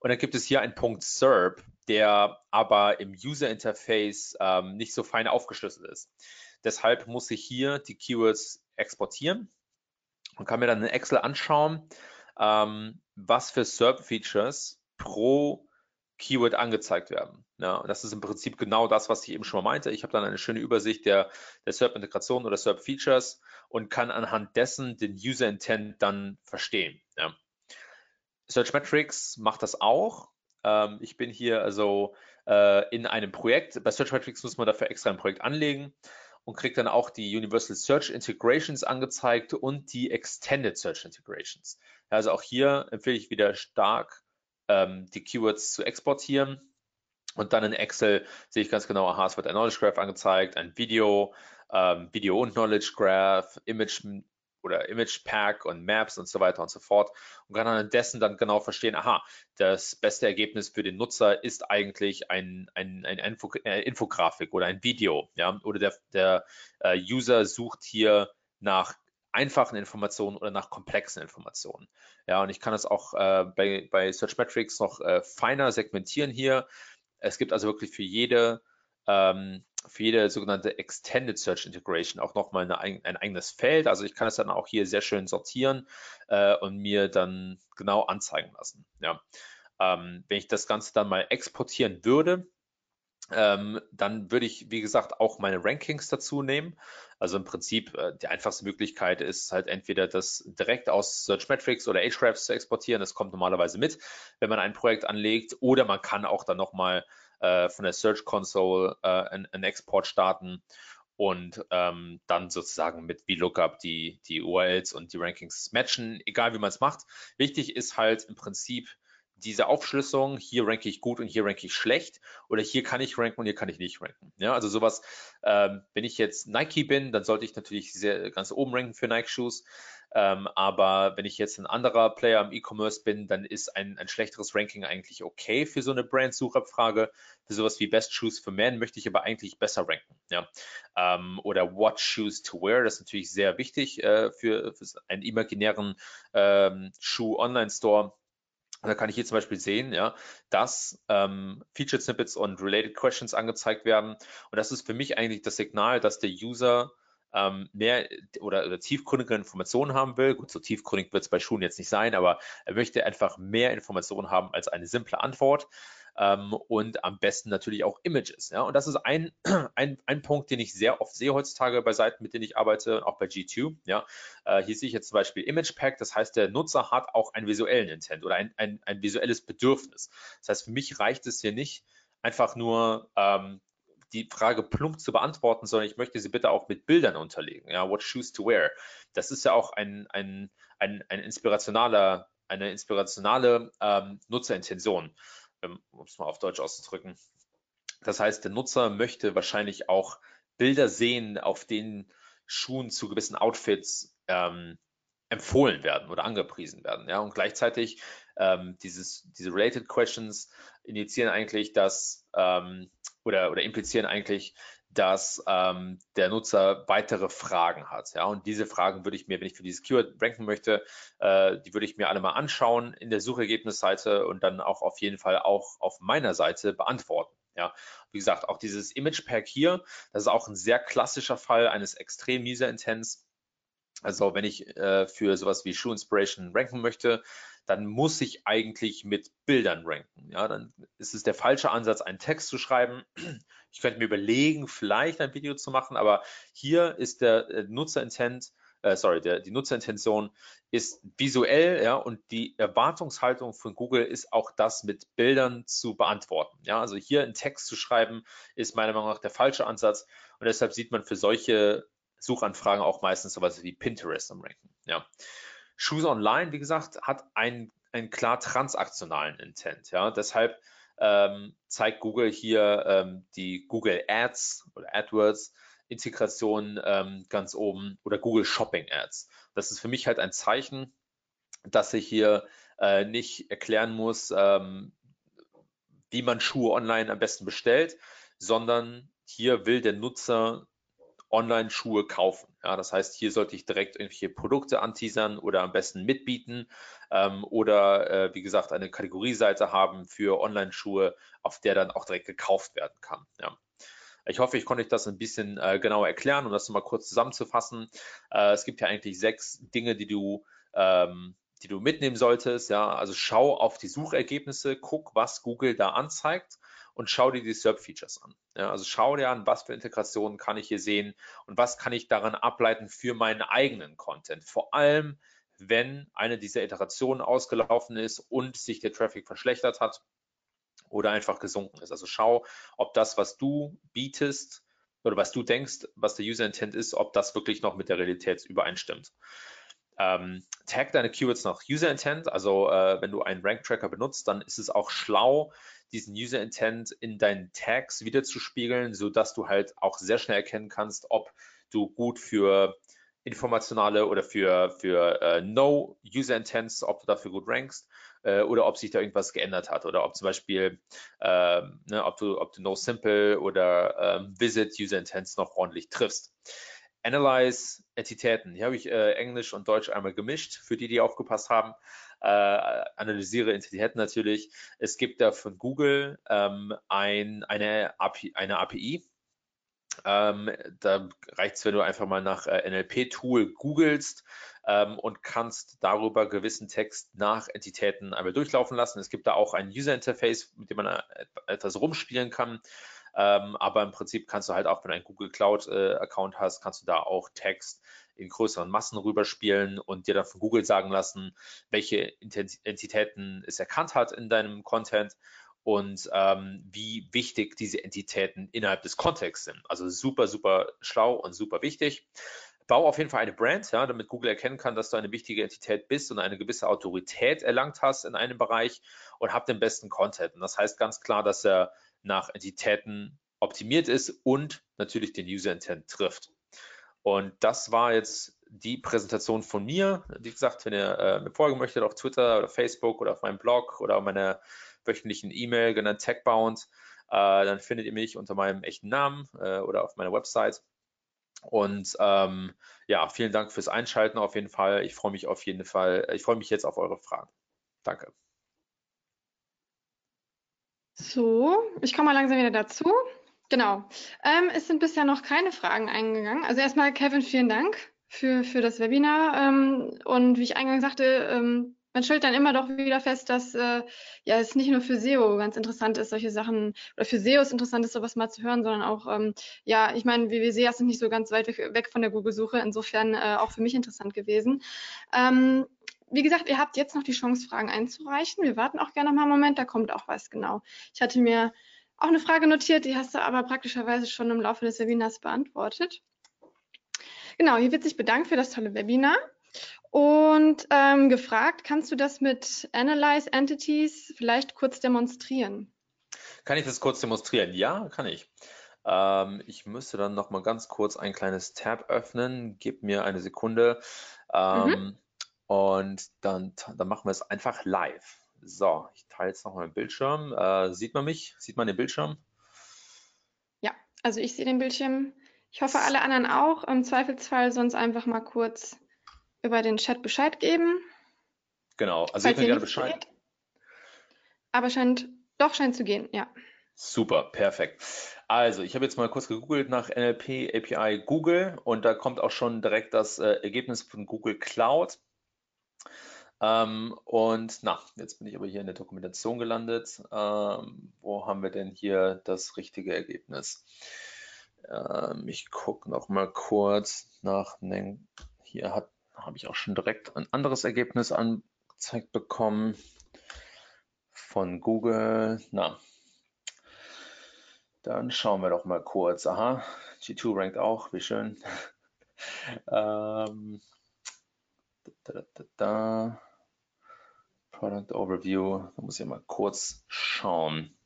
Und dann gibt es hier einen Punkt SERP, der aber im User Interface ähm, nicht so fein aufgeschlüsselt ist. Deshalb muss ich hier die Keywords exportieren und kann mir dann in Excel anschauen, ähm, was für SERP-Features pro Keyword angezeigt werden. Ja, und das ist im Prinzip genau das, was ich eben schon mal meinte. Ich habe dann eine schöne Übersicht der, der SERP-Integration oder SERP-Features und kann anhand dessen den User-Intent dann verstehen. Ja. Searchmetrics macht das auch. Ähm, ich bin hier also äh, in einem Projekt. Bei Searchmetrics muss man dafür extra ein Projekt anlegen und kriegt dann auch die Universal Search Integrations angezeigt und die Extended Search Integrations. Also auch hier empfehle ich wieder stark, ähm, die Keywords zu exportieren. Und dann in Excel sehe ich ganz genau, aha, es wird ein Knowledge Graph angezeigt, ein Video, ähm, Video und Knowledge Graph, Image oder Image Pack und Maps und so weiter und so fort und kann dann dessen dann genau verstehen, aha, das beste Ergebnis für den Nutzer ist eigentlich ein, ein, ein Info, äh, Infografik oder ein Video, ja, oder der, der äh, User sucht hier nach einfachen Informationen oder nach komplexen Informationen. Ja, und ich kann das auch äh, bei, bei Searchmetrics noch äh, feiner segmentieren hier. Es gibt also wirklich für jede ähm, für jede sogenannte Extended Search Integration auch nochmal eine, ein eigenes Feld. Also ich kann es dann auch hier sehr schön sortieren äh, und mir dann genau anzeigen lassen. Ja. Ähm, wenn ich das Ganze dann mal exportieren würde, ähm, dann würde ich, wie gesagt, auch meine Rankings dazu nehmen. Also im Prinzip äh, die einfachste Möglichkeit ist halt entweder das direkt aus Searchmetrics oder Ahrefs zu exportieren. Das kommt normalerweise mit, wenn man ein Projekt anlegt. Oder man kann auch dann nochmal äh, von der Search Console äh, einen Export starten und ähm, dann sozusagen mit VLOOKUP die, die URLs und die Rankings matchen, egal wie man es macht. Wichtig ist halt im Prinzip diese Aufschlüsselung, hier ranke ich gut und hier ranke ich schlecht oder hier kann ich ranken und hier kann ich nicht ranken. Ja, also sowas, ähm, wenn ich jetzt Nike bin, dann sollte ich natürlich sehr ganz oben ranken für Nike-Shoes. Ähm, aber wenn ich jetzt ein anderer Player im E-Commerce bin, dann ist ein, ein schlechteres Ranking eigentlich okay für so eine Brand-Suchabfrage. Für sowas wie Best Shoes for Men möchte ich aber eigentlich besser ranken. Ja? Ähm, oder What Shoes to Wear, das ist natürlich sehr wichtig äh, für, für einen imaginären ähm, Schuh-Online-Store. Da kann ich hier zum Beispiel sehen, ja, dass ähm, Featured Snippets und Related Questions angezeigt werden. Und das ist für mich eigentlich das Signal, dass der User ähm, mehr oder, oder tiefgründige Informationen haben will. Gut, so tiefgründig wird es bei Schuhen jetzt nicht sein, aber er möchte einfach mehr Informationen haben als eine simple Antwort. Ähm, und am besten natürlich auch Images. Ja? Und das ist ein, ein, ein Punkt, den ich sehr oft sehe heutzutage bei Seiten, mit denen ich arbeite, auch bei G2. Ja? Äh, hier sehe ich jetzt zum Beispiel Image Pack, das heißt, der Nutzer hat auch einen visuellen Intent oder ein, ein, ein visuelles Bedürfnis. Das heißt, für mich reicht es hier nicht, einfach nur ähm, die Frage plump zu beantworten, sondern ich möchte sie bitte auch mit Bildern unterlegen. Ja, what shoes to wear. Das ist ja auch ein, ein, ein, ein inspirationaler, eine inspirationale ähm, Nutzerintention, ähm, um es mal auf Deutsch auszudrücken. Das heißt, der Nutzer möchte wahrscheinlich auch Bilder sehen, auf denen Schuhen zu gewissen Outfits ähm, empfohlen werden oder angepriesen werden. Ja, und gleichzeitig ähm, dieses, diese Related Questions initiieren eigentlich, dass ähm, oder, oder implizieren eigentlich, dass ähm, der Nutzer weitere Fragen hat. Ja, und diese Fragen würde ich mir, wenn ich für dieses Keyword ranken möchte, äh, die würde ich mir alle mal anschauen in der Suchergebnisseite und dann auch auf jeden Fall auch auf meiner Seite beantworten. Ja, wie gesagt, auch dieses Image Pack hier, das ist auch ein sehr klassischer Fall eines extrem User Intents. Also wenn ich äh, für sowas wie Shoe Inspiration ranken möchte, dann muss ich eigentlich mit Bildern ranken. Ja, dann ist es der falsche Ansatz, einen Text zu schreiben. Ich könnte mir überlegen, vielleicht ein Video zu machen, aber hier ist der äh, Nutzerintent, äh, sorry, der, die Nutzerintention ist visuell, ja, und die Erwartungshaltung von Google ist auch das mit Bildern zu beantworten. Ja, also hier einen Text zu schreiben, ist meiner Meinung nach der falsche Ansatz und deshalb sieht man für solche Suchanfragen auch meistens sowas wie Pinterest am Ranken. Ja. Shoes Online, wie gesagt, hat einen, einen klar transaktionalen Intent. Ja, deshalb ähm, zeigt Google hier ähm, die Google Ads oder AdWords Integration ähm, ganz oben oder Google Shopping Ads. Das ist für mich halt ein Zeichen, dass ich hier äh, nicht erklären muss, ähm, wie man Schuhe online am besten bestellt, sondern hier will der Nutzer Online-Schuhe kaufen. Ja, das heißt, hier sollte ich direkt irgendwelche Produkte anteasern oder am besten mitbieten ähm, oder äh, wie gesagt eine Kategorieseite haben für Online-Schuhe, auf der dann auch direkt gekauft werden kann. Ja. Ich hoffe, ich konnte euch das ein bisschen äh, genauer erklären, um das mal kurz zusammenzufassen. Äh, es gibt ja eigentlich sechs Dinge, die du ähm, die du mitnehmen solltest. Ja, also schau auf die Suchergebnisse, guck, was Google da anzeigt und schau dir die SERP-Features an. Ja, also schau dir an, was für Integrationen kann ich hier sehen und was kann ich daran ableiten für meinen eigenen Content. Vor allem, wenn eine dieser Iterationen ausgelaufen ist und sich der Traffic verschlechtert hat oder einfach gesunken ist. Also schau, ob das, was du bietest oder was du denkst, was der User Intent ist, ob das wirklich noch mit der Realität übereinstimmt. Ähm, tag deine Keywords nach User Intent. Also äh, wenn du einen Rank Tracker benutzt, dann ist es auch schlau, diesen User Intent in deinen Tags wiederzuspiegeln, sodass du halt auch sehr schnell erkennen kannst, ob du gut für informationale oder für, für äh, No User Intents, ob du dafür gut rankst äh, oder ob sich da irgendwas geändert hat oder ob zum Beispiel, äh, ne, ob du, ob du No Simple oder ähm, Visit User Intents noch ordentlich triffst. Analyze Entitäten. Hier habe ich äh, Englisch und Deutsch einmal gemischt, für die, die aufgepasst haben. Äh, analysiere Entitäten natürlich. Es gibt da von Google ähm, ein, eine, API, eine API. Ähm, da reicht es, wenn du einfach mal nach äh, NLP-Tool googelst ähm, und kannst darüber gewissen Text nach Entitäten einmal durchlaufen lassen. Es gibt da auch ein User-Interface, mit dem man äh, etwas rumspielen kann. Ähm, aber im Prinzip kannst du halt auch, wenn du einen Google Cloud-Account äh, hast, kannst du da auch Text in größeren Massen rüberspielen und dir dann von Google sagen lassen, welche Entitäten es erkannt hat in deinem Content und ähm, wie wichtig diese Entitäten innerhalb des Kontexts sind. Also super, super schlau und super wichtig. Bau auf jeden Fall eine Brand, ja, damit Google erkennen kann, dass du eine wichtige Entität bist und eine gewisse Autorität erlangt hast in einem Bereich und hab den besten Content. Und das heißt ganz klar, dass er nach Entitäten optimiert ist und natürlich den User Intent trifft. Und das war jetzt die Präsentation von mir. Wie gesagt, wenn ihr äh, mir folgen möchtet auf Twitter oder Facebook oder auf meinem Blog oder auf meiner wöchentlichen E-Mail genannt TechBound, äh, dann findet ihr mich unter meinem echten Namen äh, oder auf meiner Website. Und ähm, ja, vielen Dank fürs Einschalten auf jeden Fall. Ich freue mich auf jeden Fall, ich freue mich jetzt auf eure Fragen. Danke. So, ich komme mal langsam wieder dazu. Genau. Ähm, es sind bisher noch keine Fragen eingegangen. Also erstmal, Kevin, vielen Dank für, für das Webinar. Ähm, und wie ich eingangs sagte, ähm, man stellt dann immer doch wieder fest, dass äh, ja es nicht nur für SEO ganz interessant ist, solche Sachen, oder für SEOs interessant ist, sowas mal zu hören, sondern auch, ähm, ja, ich meine, WWSEA sind nicht so ganz weit weg, weg von der Google-Suche, insofern äh, auch für mich interessant gewesen. Ähm, wie gesagt, ihr habt jetzt noch die Chance, Fragen einzureichen. Wir warten auch gerne mal einen Moment, da kommt auch was genau. Ich hatte mir auch eine Frage notiert, die hast du aber praktischerweise schon im Laufe des Webinars beantwortet. Genau, hier wird sich bedankt für das tolle Webinar und ähm, gefragt, kannst du das mit Analyze Entities vielleicht kurz demonstrieren? Kann ich das kurz demonstrieren? Ja, kann ich. Ähm, ich müsste dann noch mal ganz kurz ein kleines Tab öffnen. Gib mir eine Sekunde. Ähm, mhm. Und dann, dann machen wir es einfach live. So, ich teile jetzt noch mal den Bildschirm. Äh, sieht man mich? Sieht man den Bildschirm? Ja, also ich sehe den Bildschirm. Ich hoffe, alle anderen auch. Im Zweifelsfall sonst einfach mal kurz über den Chat Bescheid geben. Genau, also ihr könnt gerne Bescheid. Geht. Aber scheint, doch scheint zu gehen, ja. Super, perfekt. Also, ich habe jetzt mal kurz gegoogelt nach NLP API Google und da kommt auch schon direkt das äh, Ergebnis von Google Cloud. Ähm, und na, jetzt bin ich aber hier in der Dokumentation gelandet. Ähm, wo haben wir denn hier das richtige Ergebnis? Ähm, ich gucke noch mal kurz nach. Hier habe ich auch schon direkt ein anderes Ergebnis angezeigt bekommen von Google. Na, dann schauen wir doch mal kurz. Aha, G2 rankt auch, wie schön. ähm, da, da, da. Product Overview, da muss ich mal kurz schauen.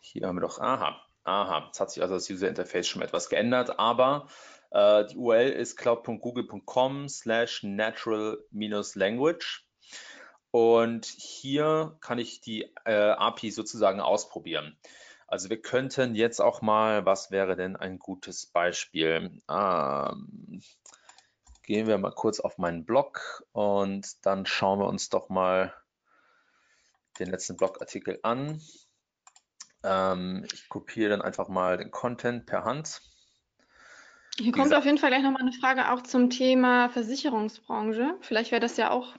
Hier haben wir doch, aha, aha, jetzt hat sich also das User Interface schon etwas geändert, aber äh, die URL ist cloud.google.com slash natural-language und hier kann ich die äh, API sozusagen ausprobieren. Also wir könnten jetzt auch mal, was wäre denn ein gutes Beispiel? Ähm, gehen wir mal kurz auf meinen Blog und dann schauen wir uns doch mal den letzten Blogartikel an. Ähm, ich kopiere dann einfach mal den Content per Hand. Hier kommt auf jeden Fall gleich nochmal eine Frage auch zum Thema Versicherungsbranche. Vielleicht wäre das ja auch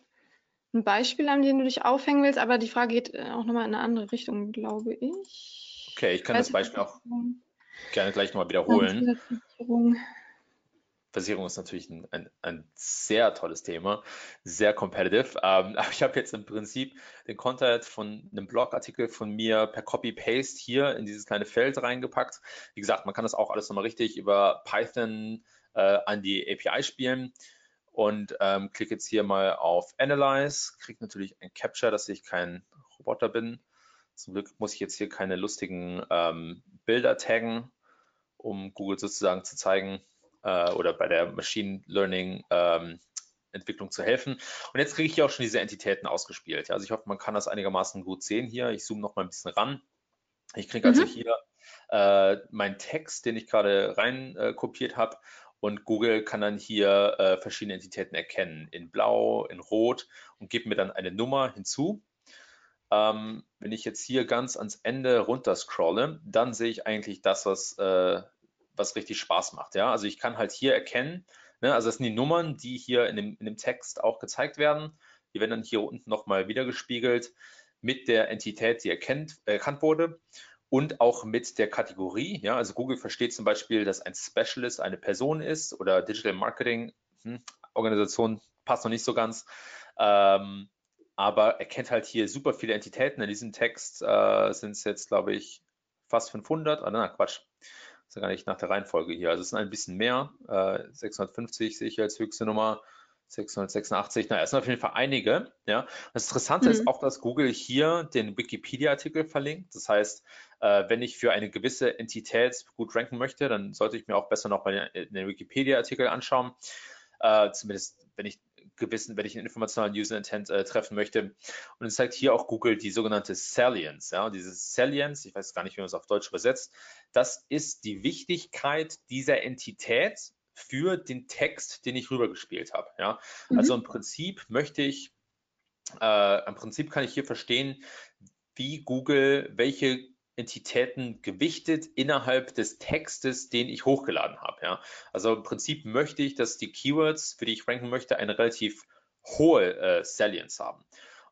ein Beispiel, an dem du dich aufhängen willst, aber die Frage geht äh, auch nochmal in eine andere Richtung, glaube ich. Okay, ich kann das Beispiel auch gerne gleich nochmal wiederholen. Versicherung ist natürlich ein, ein, ein, sehr tolles Thema, sehr competitive. Ähm, aber ich habe jetzt im Prinzip den Content von einem Blogartikel von mir per Copy-Paste hier in dieses kleine Feld reingepackt. Wie gesagt, man kann das auch alles nochmal richtig über Python äh, an die API spielen und ähm, klicke jetzt hier mal auf Analyze, kriege natürlich ein Capture, dass ich kein Roboter bin. Zum Glück muss ich jetzt hier keine lustigen ähm, Bilder taggen, um Google sozusagen zu zeigen, äh, oder bei der Machine Learning ähm, Entwicklung zu helfen. Und jetzt kriege ich hier auch schon diese Entitäten ausgespielt. Ja, also ich hoffe, man kann das einigermaßen gut sehen hier. Ich zoome noch mal ein bisschen ran. Ich kriege also mhm. hier äh, meinen Text, den ich gerade rein äh, kopiert habe. Und Google kann dann hier äh, verschiedene Entitäten erkennen, in Blau, in Rot und gibt mir dann eine Nummer hinzu. Ähm, wenn ich jetzt hier ganz ans Ende runter scrolle, dann sehe ich eigentlich das, was äh, was richtig Spaß macht. Ja? Also ich kann halt hier erkennen, ne, also das sind die Nummern, die hier in dem, in dem Text auch gezeigt werden. Die werden dann hier unten nochmal wiedergespiegelt mit der Entität, die erkennt, erkannt wurde und auch mit der Kategorie. Ja? Also Google versteht zum Beispiel, dass ein Specialist eine Person ist oder Digital Marketing hm, Organisation passt noch nicht so ganz. Ähm, aber erkennt halt hier super viele Entitäten. In diesem Text äh, sind es jetzt, glaube ich, fast 500. Ah, na, Quatsch ist gar nicht nach der Reihenfolge hier. Also es sind ein bisschen mehr. Äh, 650 sehe ich als höchste Nummer. 686, naja, es sind auf jeden Fall einige. Ja. Das Interessante mhm. ist auch, dass Google hier den Wikipedia-Artikel verlinkt. Das heißt, äh, wenn ich für eine gewisse Entität gut ranken möchte, dann sollte ich mir auch besser noch mal den, den Wikipedia-Artikel anschauen. Äh, zumindest, wenn ich gewissen, wenn ich einen informationalen User Intent äh, treffen möchte. Und es zeigt hier auch Google die sogenannte Salience. Ja, und diese Salience, ich weiß gar nicht, wie man es auf Deutsch übersetzt, das ist die Wichtigkeit dieser Entität für den Text, den ich rübergespielt habe. Ja, mhm. also im Prinzip möchte ich, äh, im Prinzip kann ich hier verstehen, wie Google welche Entitäten gewichtet innerhalb des Textes, den ich hochgeladen habe. Ja? Also im Prinzip möchte ich, dass die Keywords, für die ich ranken möchte, eine relativ hohe äh, Salience haben.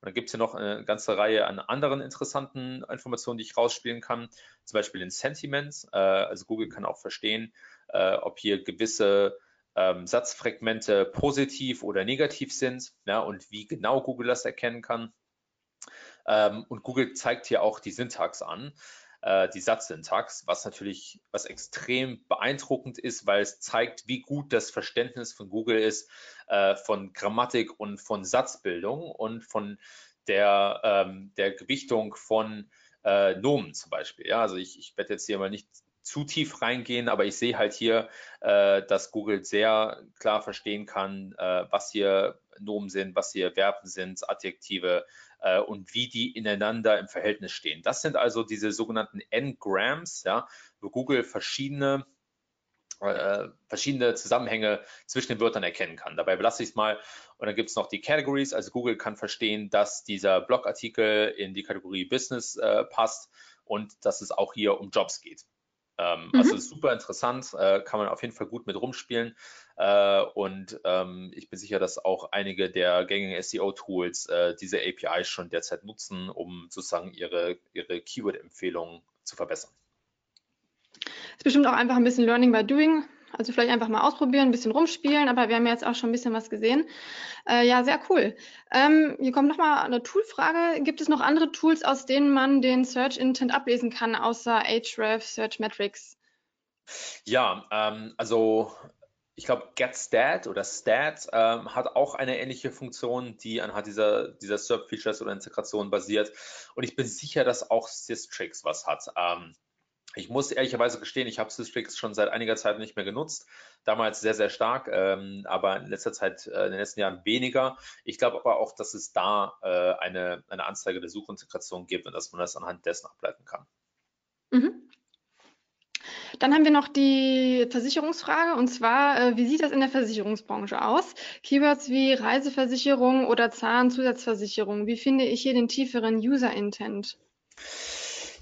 Und dann gibt es ja noch eine ganze Reihe an anderen interessanten Informationen, die ich rausspielen kann, zum Beispiel in Sentiments. Äh, also Google kann auch verstehen, äh, ob hier gewisse ähm, Satzfragmente positiv oder negativ sind ja, und wie genau Google das erkennen kann. Ähm, und Google zeigt hier auch die Syntax an. äh, die Satzsyntax, was natürlich was extrem beeindruckend ist, weil es zeigt, wie gut das Verständnis von Google ist äh, von Grammatik und von Satzbildung und von der, ähm, der Gewichtung von äh, Nomen zum Beispiel. Ja, also ich, ich werde jetzt hier mal nicht zu tief reingehen, aber ich sehe halt hier, äh, dass Google sehr klar verstehen kann, äh, was hier Nomen sind, was hier Verben sind, Adjektive äh, und wie die ineinander im Verhältnis stehen. Das sind also diese sogenannten N-Grams, ja, wo Google verschiedene äh, verschiedene Zusammenhänge zwischen den Wörtern erkennen kann. Dabei belasse ich es mal. Und dann gibt es noch die Categories. Also Google kann verstehen, dass dieser Blogartikel in die Kategorie Business äh, passt und dass es auch hier um Jobs geht. Ähm, mhm. Also super interessant, äh, kann man auf jeden Fall gut mit rumspielen. Äh, und ähm, ich bin sicher, dass auch einige der gängigen SEO-Tools äh, diese APIs schon derzeit nutzen, um sozusagen ihre, ihre Keyword-Empfehlungen zu verbessern. Ist bestimmt auch einfach ein bisschen Learning by Doing. Also vielleicht einfach mal ausprobieren, ein bisschen rumspielen, aber wir haben jetzt auch schon ein bisschen was gesehen. Äh, ja, sehr cool. Ähm, hier kommt nochmal eine Toolfrage. Gibt es noch andere Tools, aus denen man den Search Intent ablesen kann, außer Ahrefs, Search Metrics? Ja, ähm, also ich glaube, GetStat oder Stat ähm, hat auch eine ähnliche Funktion, die anhand dieser, dieser SERP-Features oder Integration basiert. Und ich bin sicher, dass auch Systrix was hat. Ähm, ich muss ehrlicherweise gestehen, ich habe Systrix schon seit einiger Zeit nicht mehr genutzt. Damals sehr, sehr stark, ähm, aber in letzter Zeit, äh, in den letzten Jahren weniger. Ich glaube aber auch, dass es da äh, eine, eine Anzeige der Suchintegration gibt und dass man das anhand dessen ableiten kann. Dann haben wir noch die Versicherungsfrage und zwar, äh, wie sieht das in der Versicherungsbranche aus? Keywords wie Reiseversicherung oder Zahnzusatzversicherung. Wie finde ich hier den tieferen User-Intent?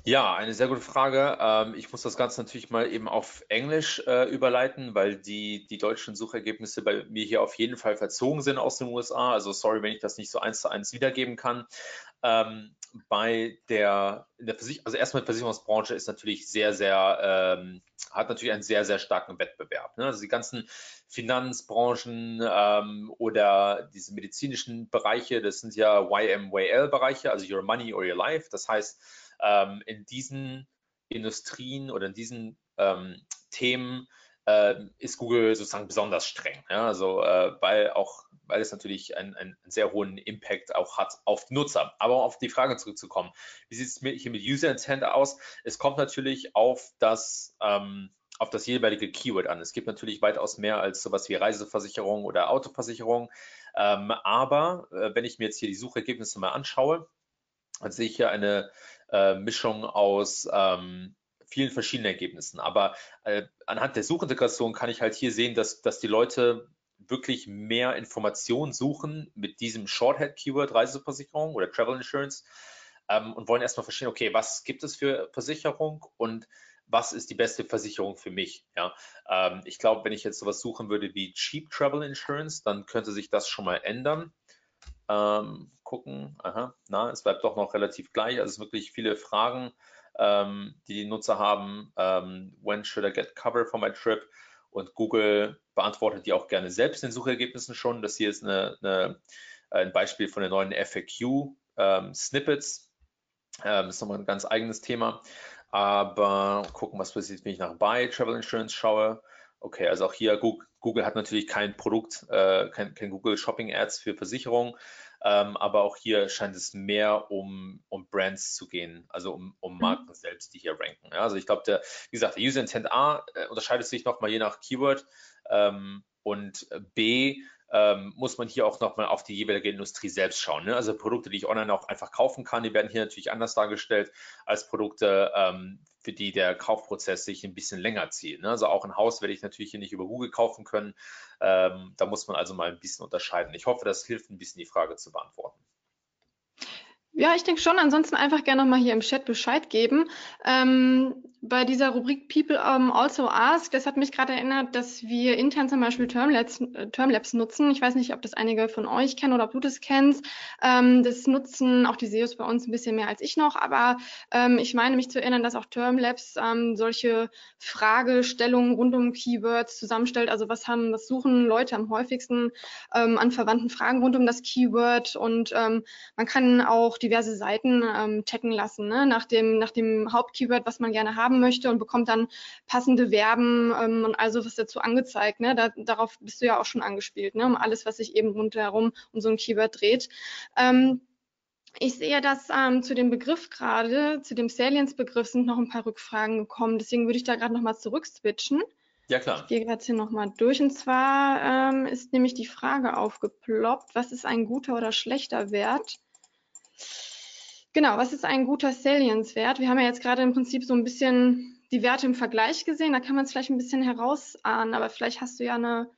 Ja, eine sehr gute Frage. Ähm, ich muss das Ganze natürlich mal eben auf Englisch äh, überleiten, weil die, die deutschen Suchergebnisse bei mir hier auf jeden Fall verzogen sind aus den USA. Also sorry, wenn ich das nicht so eins zu eins wiedergeben kann. Ähm, bei der, der Versich also erstmal Versicherungsbranche ist natürlich sehr, sehr, ähm, hat natürlich einen sehr, sehr starken Wettbewerb. Ne? Also die ganzen Finanzbranchen ähm, oder diese medizinischen Bereiche, das sind ja YMWL-Bereiche, also Your Money or Your Life. Das heißt, ähm, in diesen Industrien oder in diesen ähm, Themen ist Google sozusagen besonders streng. Ja? Also äh, weil auch, weil es natürlich einen, einen, sehr hohen Impact auch hat auf Nutzer. Aber um auf die Frage zurückzukommen, wie sieht es hier mit User Intent aus? Es kommt natürlich auf das ähm, auf das jeweilige Keyword an. Es gibt natürlich weitaus mehr als sowas wie Reiseversicherung oder Autoversicherung. Ähm, aber äh, wenn ich mir jetzt hier die Suchergebnisse mal anschaue, dann sehe ich hier eine äh, Mischung aus ähm, vielen verschiedenen Ergebnissen. Aber äh, anhand der Suchintegration kann ich halt hier sehen, dass, dass die Leute wirklich mehr Informationen suchen mit diesem Shorthead-Keyword Reiseversicherung oder Travel Insurance ähm, und wollen erstmal verstehen, okay, was gibt es für Versicherung und was ist die beste Versicherung für mich? Ja, ähm, ich glaube, wenn ich jetzt sowas suchen würde wie Cheap Travel Insurance, dann könnte sich das schon mal ändern. Ähm, gucken, aha, na, es bleibt doch noch relativ gleich. Also wirklich viele Fragen, ähm, die die Nutzer haben. Ähm, when should I get cover for my trip? Und Google beantwortet die auch gerne selbst in den Suchergebnissen schon. Das hier ist eine, eine, ein Beispiel von den neuen FAQ ähm. Ähm, das ist nochmal ein ganz eigenes Thema. Aber gucken, was passiert, wenn ich nach Buy Travel Insurance schaue. Okay, also auch hier Google, Google hat natürlich kein Produkt, äh, kein, kein, Google Shopping Ads für Versicherungen, ähm, aber auch hier scheint es mehr um, um Brands zu gehen, also um, um mhm. Marken mhm. selbst, die hier ranken. Ja, also ich glaube, der, wie gesagt, der User Intent A äh, unterscheidet sich nochmal je nach Keyword ähm, und B ähm, muss man hier auch nochmal auf die jeweilige Industrie selbst schauen. Ne? Also Produkte, die ich online auch einfach kaufen kann, die werden hier natürlich anders dargestellt als Produkte, ähm, für die der Kaufprozess sich ein bisschen länger zieht. Ne? Also auch ein Haus werde ich natürlich hier nicht über Google kaufen können. Ähm, da muss man also mal ein bisschen unterscheiden. Ich hoffe, das hilft ein bisschen, die Frage zu beantworten. Ja, ich denke schon. Ansonsten einfach gerne nochmal hier im Chat Bescheid geben. Ähm, bei dieser Rubrik People um, also ask, das hat mich gerade erinnert, dass wir intern zum Beispiel Termlabs, äh, Termlabs nutzen. Ich weiß nicht, ob das einige von euch kennen oder ob du das kennst. Ähm, das nutzen auch die SEOs bei uns ein bisschen mehr als ich noch, aber ähm, ich meine mich zu erinnern, dass auch Termlabs ähm, solche Fragestellungen rund um Keywords zusammenstellt. Also was haben, was suchen Leute am häufigsten ähm, an verwandten Fragen rund um das Keyword und ähm, man kann auch diverse Seiten ähm, checken lassen ne? nach dem nach dem Hauptkeyword, was man gerne haben möchte und bekommt dann passende Verben ähm, und also was dazu angezeigt. Ne? Da, darauf bist du ja auch schon angespielt, ne? um alles, was sich eben rundherum um so ein Keyword dreht. Ähm, ich sehe, dass ähm, zu dem Begriff gerade, zu dem Salience-Begriff sind noch ein paar Rückfragen gekommen. Deswegen würde ich da gerade nochmal zurückswitchen. Ja, klar. Ich gehe gerade hier nochmal durch. Und zwar ähm, ist nämlich die Frage aufgeploppt, was ist ein guter oder schlechter Wert? Genau, was ist ein guter Salience-Wert? Wir haben ja jetzt gerade im Prinzip so ein bisschen die Werte im Vergleich gesehen. Da kann man es vielleicht ein bisschen herausahnen, aber vielleicht hast du ja eine,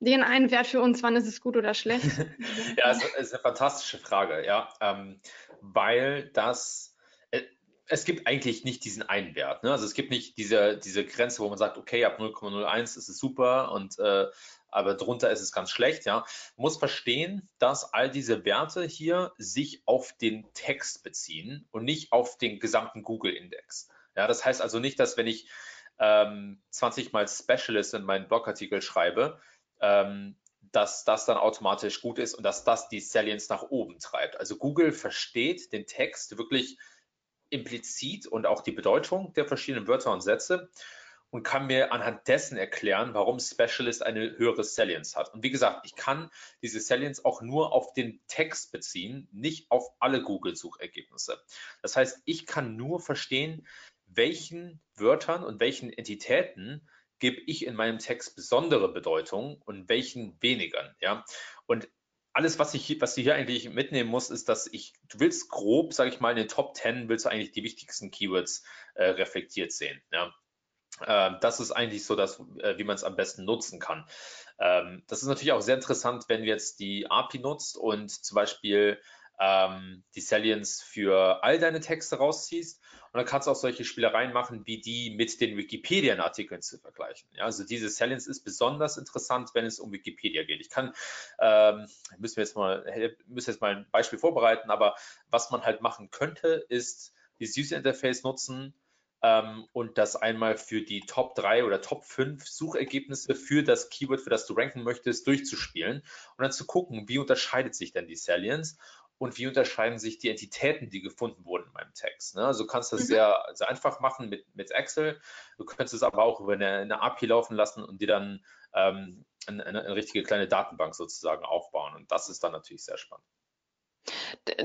den einen Wert für uns, wann ist es gut oder schlecht? ja, es ist eine fantastische Frage, ja, ähm, weil das, äh, es gibt eigentlich nicht diesen einen Wert. Ne? Also es gibt nicht diese, diese Grenze, wo man sagt, okay, ab 0,01 ist es super und äh, aber drunter ist es ganz schlecht. Ja, muss verstehen, dass all diese Werte hier sich auf den Text beziehen und nicht auf den gesamten Google-Index. Ja, das heißt also nicht, dass wenn ich ähm, 20 mal Specialist in meinen Blogartikel schreibe, ähm, dass das dann automatisch gut ist und dass das die Salience nach oben treibt. Also Google versteht den Text wirklich implizit und auch die Bedeutung der verschiedenen Wörter und Sätze und kann mir anhand dessen erklären, warum Specialist eine höhere Salience hat. Und wie gesagt, ich kann diese Salience auch nur auf den Text beziehen, nicht auf alle Google-Suchergebnisse. Das heißt, ich kann nur verstehen, welchen Wörtern und welchen Entitäten gebe ich in meinem Text besondere Bedeutung und welchen weniger. Ja? Und alles, was ich, was du hier eigentlich mitnehmen musst, ist, dass ich, du willst grob, sage ich mal, in den Top 10 willst du eigentlich die wichtigsten Keywords äh, reflektiert sehen. Ja? Ähm, das ist eigentlich so, dass, äh, wie man es am besten nutzen kann. Ähm, das ist natürlich auch sehr interessant, wenn du jetzt die API nutzt und zum Beispiel ähm, die Salience für all deine Texte rausziehst. Und dann kannst du auch solche Spielereien machen, wie die mit den Wikipedia-Artikeln zu vergleichen. Ja, also diese Salience ist besonders interessant, wenn es um Wikipedia geht. Ich kann, ähm, müssen wir jetzt mal, müssen jetzt mal ein Beispiel vorbereiten, aber was man halt machen könnte, ist dieses User Interface nutzen, ähm, und das einmal für die Top 3 oder Top 5 Suchergebnisse für das Keyword, für das du ranken möchtest, durchzuspielen und dann zu gucken, wie unterscheidet sich denn die Salience und wie unterscheiden sich die Entitäten, die gefunden wurden in meinem Text. Ne? Also du kannst das mhm. sehr, sehr einfach machen mit, mit Excel. Du könntest es aber auch über eine, eine API laufen lassen und dir dann ähm, eine, eine richtige kleine Datenbank sozusagen aufbauen. Und das ist dann natürlich sehr spannend.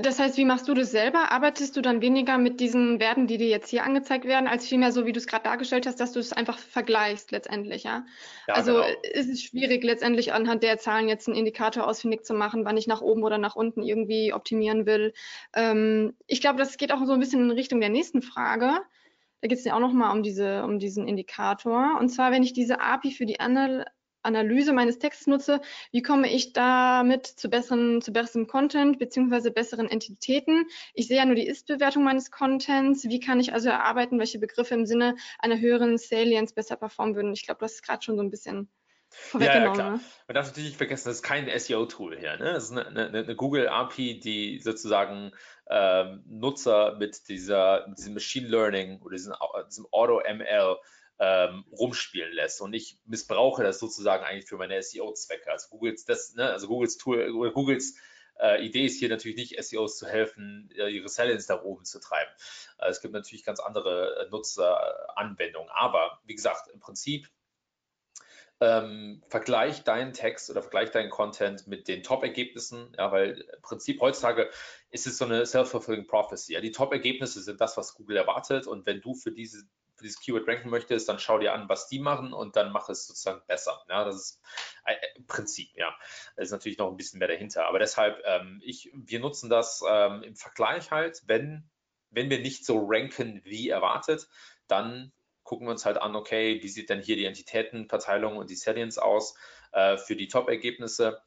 Das heißt, wie machst du das selber? Arbeitest du dann weniger mit diesen Werten, die dir jetzt hier angezeigt werden, als vielmehr so, wie du es gerade dargestellt hast, dass du es einfach vergleichst letztendlich, ja? ja also genau. ist es schwierig, letztendlich anhand der Zahlen jetzt einen Indikator ausfindig zu machen, wann ich nach oben oder nach unten irgendwie optimieren will. Ähm, ich glaube, das geht auch so ein bisschen in Richtung der nächsten Frage. Da geht es ja auch nochmal um, diese, um diesen Indikator. Und zwar, wenn ich diese API für die Anal Analyse meines Textes nutze, wie komme ich damit zu besseren, zu besserem Content beziehungsweise besseren Entitäten? Ich sehe ja nur die Ist-Bewertung meines Contents. Wie kann ich also erarbeiten, welche Begriffe im Sinne einer höheren Salience besser performen würden? Ich glaube, das ist gerade schon so ein bisschen ja, ja, klar. Ne? Man darf natürlich nicht vergessen, das ist kein SEO-Tool hier. Ne? Das ist eine, eine, eine Google API, die sozusagen ähm, Nutzer mit, dieser, mit diesem Machine Learning oder diesem, diesem Auto-ML ähm, rumspielen lässt. Und ich missbrauche das sozusagen eigentlich für meine SEO-Zwecke. Also Googles, das, ne, also Googles Tool oder Googles äh, Idee ist hier natürlich nicht, SEOs zu helfen, äh, ihre Salience nach oben zu treiben. Äh, es gibt natürlich ganz andere äh, Nutzeranwendungen. Aber wie gesagt, im Prinzip ähm, vergleich deinen Text oder vergleich deinen Content mit den Top-Ergebnissen, ja, weil im Prinzip heutzutage ist es so eine self-fulfilling prophecy. Ja. Die Top-Ergebnisse sind das, was Google erwartet und wenn du für diese für dieses Keyword ranken möchtest, dann schau dir an, was die machen und dann mach es sozusagen besser. Ja, das ist ein Prinzip, ja. Da ist natürlich noch ein bisschen mehr dahinter. Aber deshalb, ähm, ich, wir nutzen das ähm, im Vergleich halt, wenn, wenn wir nicht so ranken wie erwartet, dann gucken wir uns halt an, okay, wie sieht denn hier die Entitätenverteilung und die Salience aus äh, für die Top-Ergebnisse.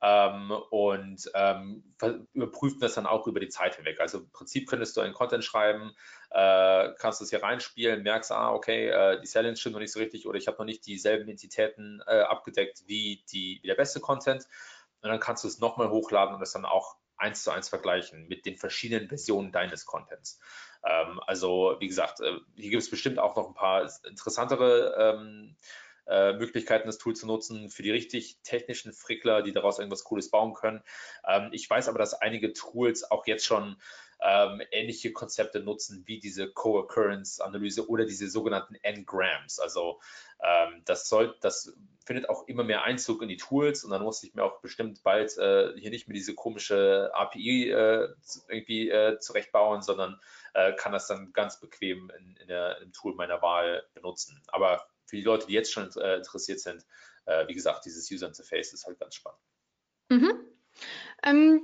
Ähm, und ähm, überprüfen das dann auch über die Zeit hinweg. Also im Prinzip könntest du einen Content schreiben, äh, kannst es hier reinspielen, merkst, ah, okay, äh, die Salience stimmt noch nicht so richtig oder ich habe noch nicht dieselben Entitäten äh, abgedeckt wie, die, wie der beste Content. Und dann kannst du es nochmal hochladen und es dann auch eins zu eins vergleichen mit den verschiedenen Versionen deines Contents. Ähm, also, wie gesagt, äh, hier gibt es bestimmt auch noch ein paar interessantere ähm, äh, Möglichkeiten, das Tool zu nutzen für die richtig technischen Frickler, die daraus irgendwas Cooles bauen können. Ähm, ich weiß aber, dass einige Tools auch jetzt schon ähm, ähnliche Konzepte nutzen wie diese Co-Occurrence-Analyse oder diese sogenannten N-Grams. Also ähm, das soll, das findet auch immer mehr Einzug in die Tools und dann muss ich mir auch bestimmt bald äh, hier nicht mehr diese komische API äh, irgendwie äh, zurechtbauen, sondern äh, kann das dann ganz bequem in, in der, im Tool meiner Wahl benutzen. Aber für die Leute, die jetzt schon äh, interessiert sind, äh, wie gesagt, dieses User Interface ist halt ganz spannend. Mhm. Ähm,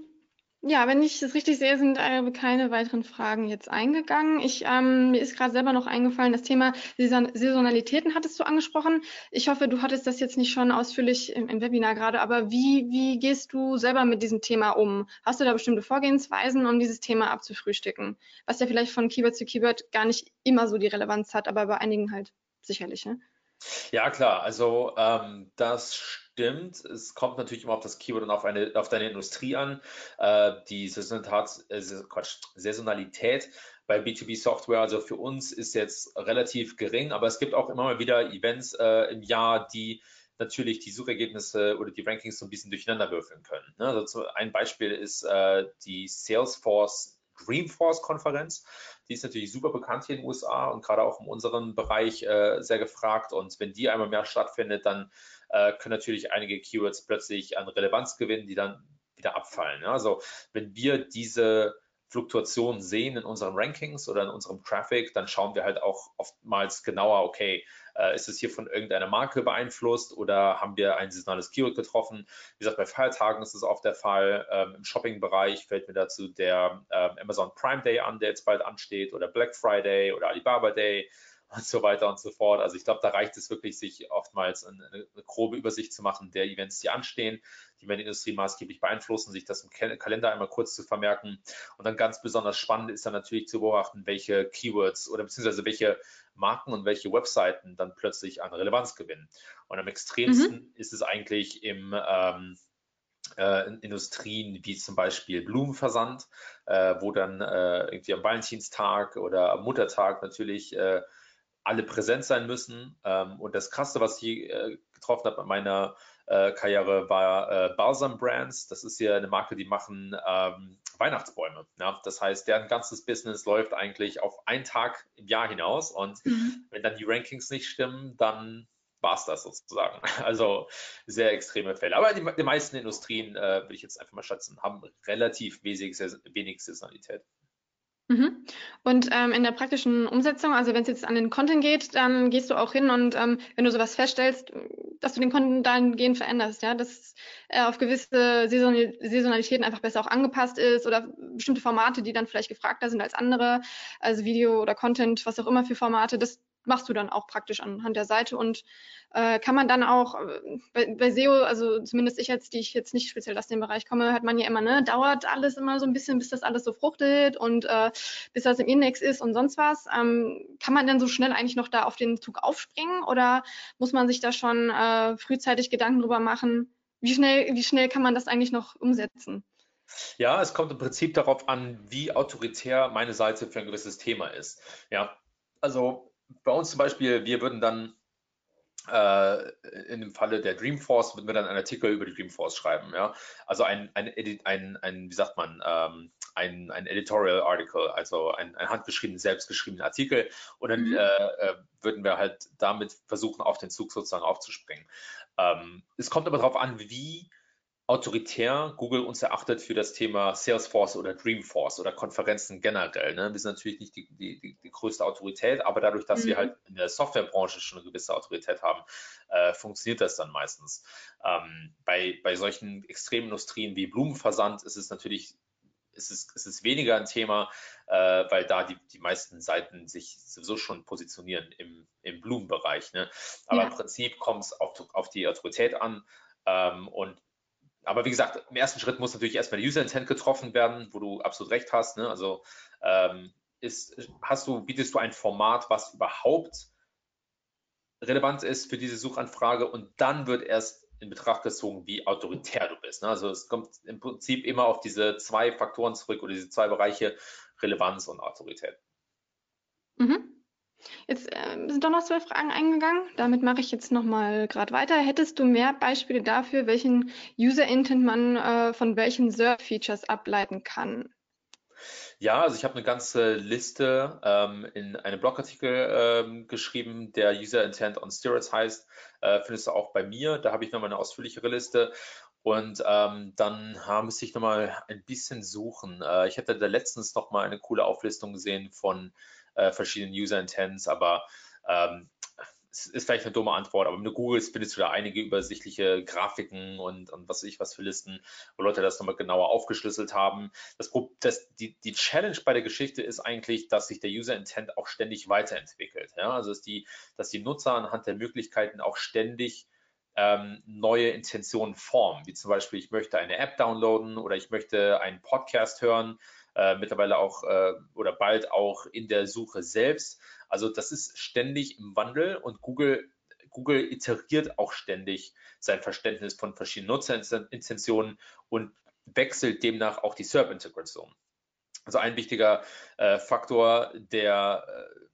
ja, wenn ich das richtig sehe, sind äh, keine weiteren Fragen jetzt eingegangen. Ich, ähm, mir ist gerade selber noch eingefallen, das Thema Saison Saisonalitäten hattest du angesprochen. Ich hoffe, du hattest das jetzt nicht schon ausführlich im, im, Webinar gerade, aber wie, wie gehst du selber mit diesem Thema um? Hast du da bestimmte Vorgehensweisen, um dieses Thema abzufrühstücken? Was ja vielleicht von Keyword zu Keyword gar nicht immer so die Relevanz hat, aber bei einigen halt sicherlich. Ne? Ja, klar. Also ähm, das stimmt. Es kommt natürlich immer auf das Keyword und auf, eine, auf deine Industrie an. Äh, die Saisonalität, äh, Quatsch, Saisonalität bei B2B-Software, also für uns ist jetzt relativ gering, aber es gibt auch immer mal wieder Events äh, im Jahr, die natürlich die Suchergebnisse oder die Rankings so ein bisschen durcheinander würfeln können. Ne? Also ein Beispiel ist äh, die Salesforce Dreamforce-Konferenz. Die ist natürlich super bekannt hier in den USA und gerade auch in unserem Bereich äh, sehr gefragt. Und wenn die einmal mehr stattfindet, dann äh, können natürlich einige Keywords plötzlich an Relevanz gewinnen, die dann wieder abfallen. Also wenn wir diese Fluktuationen sehen in unseren Rankings oder in unserem Traffic, dann schauen wir halt auch oftmals genauer, okay, äh, ist es hier von irgendeiner Marke beeinflusst oder haben wir ein saisonales Keyword getroffen? Wie gesagt, bei Feiertagen ist das oft der Fall. Ähm, Im Shopping-Bereich fällt mir dazu der äh, Amazon Prime Day an, der jetzt bald ansteht oder Black Friday oder Alibaba Day und so weiter und so fort. Also ich glaube, da reicht es wirklich, sich oftmals eine, eine, grobe Übersicht zu machen der Events, die anstehen, die meine Industrie maßgeblich beeinflussen, sich das im Kalender einmal kurz zu vermerken. Und dann ganz besonders spannend ist dann natürlich zu beobachten, welche Keywords oder beziehungsweise welche Marken und welche Webseiten dann plötzlich an Relevanz gewinnen. Und am extremsten mhm. ist es eigentlich im ähm, äh, Industrien wie zum Beispiel Blumenversand, äh, wo dann äh, irgendwie am Valentinstag oder am Muttertag natürlich äh, alle präsent sein müssen. Ähm, und das Krasse, was ich äh, getroffen habe bei meiner äh, Karriere, war äh, Balsam Brands. Das ist ja eine Marke, die machen ähm, Weihnachtsbäume. Ja? Das heißt, deren ganzes Business läuft eigentlich auf einen Tag im Jahr hinaus. Und mhm. wenn dann die Rankings nicht stimmen, dann war es das sozusagen. Also sehr extreme Fälle. Aber die, die meisten Industrien, äh, würde ich jetzt einfach mal schätzen, haben relativ wenig, wenig Saisonalität. Mhm. Und ähm, in der praktischen Umsetzung, also wenn es jetzt an den Content geht, dann gehst du auch hin und ähm, wenn du sowas feststellst, dass du den Content dahingehend veränderst, ja, dass er auf gewisse Saisonalitäten einfach besser auch angepasst ist oder bestimmte Formate, die dann vielleicht gefragter sind als andere, also Video oder Content, was auch immer für Formate, das machst du dann auch praktisch anhand der Seite und äh, kann man dann auch äh, bei, bei, SEO, also zumindest ich jetzt, die ich jetzt nicht speziell aus dem Bereich komme, hört man ja immer, ne, dauert alles immer so ein bisschen, bis das alles so fruchtet und äh, bis das im Index ist und sonst was. Ähm, kann man denn so schnell eigentlich noch da auf den Zug aufspringen oder muss man sich da schon äh, frühzeitig Gedanken drüber machen, wie schnell, wie schnell kann man das eigentlich noch umsetzen? Ja, es kommt im Prinzip darauf an, wie autoritär meine Seite für ein gewisses Thema ist. Ja, also bei uns zum Beispiel, wir würden dann äh, in dem Falle der Dreamforce würden wir dann einen Artikel über die Dreamforce schreiben, ja. Also ein, ein, ein, ein wie sagt man, ähm, ein, ein Editorial Article, also ein, ein handgeschrieben, selbstgeschriebener Artikel. Und dann mhm. äh, äh, würden wir halt damit versuchen, auf den Zug sozusagen aufzuspringen. Ähm, es kommt aber darauf an, wie autoritär Google uns erachtet für das Thema Salesforce oder Dreamforce oder Konferenzen generell. Ne? Wir sind natürlich nicht die, die, die, größte Autorität, aber dadurch, dass mhm. wir halt in der Softwarebranche schon eine gewisse Autorität haben, äh, funktioniert das dann meistens. Ähm, bei, bei solchen extremen Industrien wie Blumenversand ist es natürlich ist es, ist es weniger ein Thema, äh, weil da die, die meisten Seiten sich sowieso schon positionieren im, im Blumenbereich. Ne? Aber ja. im Prinzip kommt es auf, auf die Autorität an ähm, und aber wie gesagt, im ersten Schritt muss natürlich erstmal der User Intent getroffen werden, wo du absolut recht hast. Ne? Also ähm, ist, hast du, bietest du ein Format, was überhaupt relevant ist für diese Suchanfrage und dann wird erst in Betracht gezogen, wie autoritär du bist. Ne? Also es kommt im Prinzip immer auf diese zwei Faktoren zurück oder diese zwei Bereiche Relevanz und Autorität. Mhm. Jetzt äh, sind doch noch zwei Fragen eingegangen. Damit mache ich jetzt nochmal gerade weiter. Hättest du mehr Beispiele dafür, welchen User-Intent man äh, von welchen SERP-Features ableiten kann? Ja, also ich habe eine ganze Liste ähm, in einem Blogartikel ähm, geschrieben, der User Intent on Steroids heißt. Äh, findest du auch bei mir. Da habe ich nochmal eine ausführlichere Liste. Und ähm, dann äh, müsste ich nochmal ein bisschen suchen. Äh, ich hatte da letztens nochmal eine coole Auflistung gesehen von äh, verschiedenen User Intents, aber ähm, es ist vielleicht eine dumme Antwort, aber du googelst, findest du da einige übersichtliche Grafiken und, und was weiß ich was für Listen, wo Leute das nochmal genauer aufgeschlüsselt haben. Das, das, die, die Challenge bei der Geschichte ist eigentlich, dass sich der User Intent auch ständig weiterentwickelt. Ja? Also dass die, dass die Nutzer anhand der Möglichkeiten auch ständig ähm, neue Intentionen formen, wie zum Beispiel, ich möchte eine App downloaden oder ich möchte einen Podcast hören, äh, mittlerweile auch äh, oder bald auch in der Suche selbst. Also das ist ständig im Wandel und Google, Google iteriert auch ständig sein Verständnis von verschiedenen Nutzerintentionen und wechselt demnach auch die SERP-Integration. Also ein wichtiger äh, Faktor, der äh,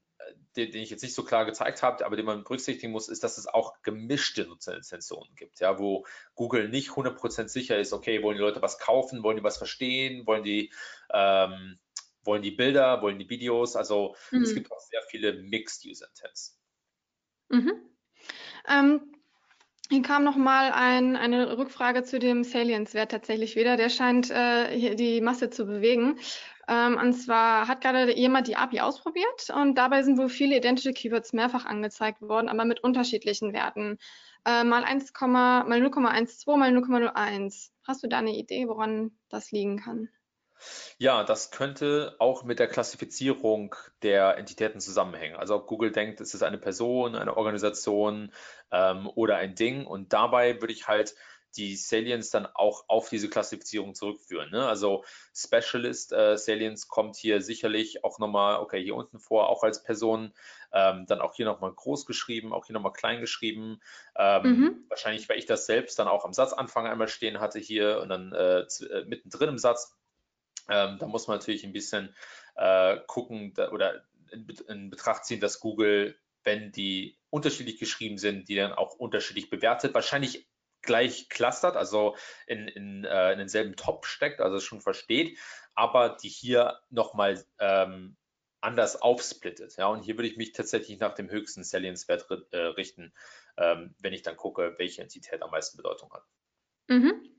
den, den, ich jetzt nicht so klar gezeigt habe, aber den man berücksichtigen muss, ist, dass es auch gemischte Nutzerintentionen gibt, ja, wo Google nicht 100% sicher ist, okay, wollen die Leute was kaufen, wollen die was verstehen, wollen die, ähm, wollen die Bilder, wollen die Videos, also mhm. es gibt auch sehr viele Mixed User Intents. Mhm. Ähm, hier kam nochmal ein, eine Rückfrage zu dem Salience-Wert tatsächlich wieder. Der scheint äh, die Masse zu bewegen. Ähm, und zwar hat gerade jemand die API ausprobiert und dabei sind wohl viele identische Keywords mehrfach angezeigt worden, aber mit unterschiedlichen Werten. Äh, mal 1, mal 0,12, mal 0,01. Hast du da eine Idee, woran das liegen kann? Ja, das könnte auch mit der Klassifizierung der Entitäten zusammenhängen. Also ob Google denkt, es ist eine Person, eine Organisation ähm, oder ein Ding. Und dabei würde ich halt die Salience dann auch auf diese Klassifizierung zurückführen. Ne? Also Specialist äh, Salience kommt hier sicherlich auch nochmal, okay, hier unten vor, auch als Person, ähm, dann auch hier nochmal groß geschrieben, auch hier nochmal klein geschrieben. Ähm, mhm. Wahrscheinlich, weil ich das selbst dann auch am Satzanfang einmal stehen hatte hier und dann äh, äh, mittendrin im Satz. Ähm, da muss man natürlich ein bisschen äh, gucken da, oder in, in Betracht ziehen, dass Google wenn die unterschiedlich geschrieben sind, die dann auch unterschiedlich bewertet. Wahrscheinlich gleich clustert, also in, in, äh, in denselben Top steckt, also schon versteht, aber die hier nochmal ähm, anders aufsplittet. Ja, und hier würde ich mich tatsächlich nach dem höchsten Salience-Wert äh, richten, ähm, wenn ich dann gucke, welche Entität am meisten Bedeutung hat. Mhm.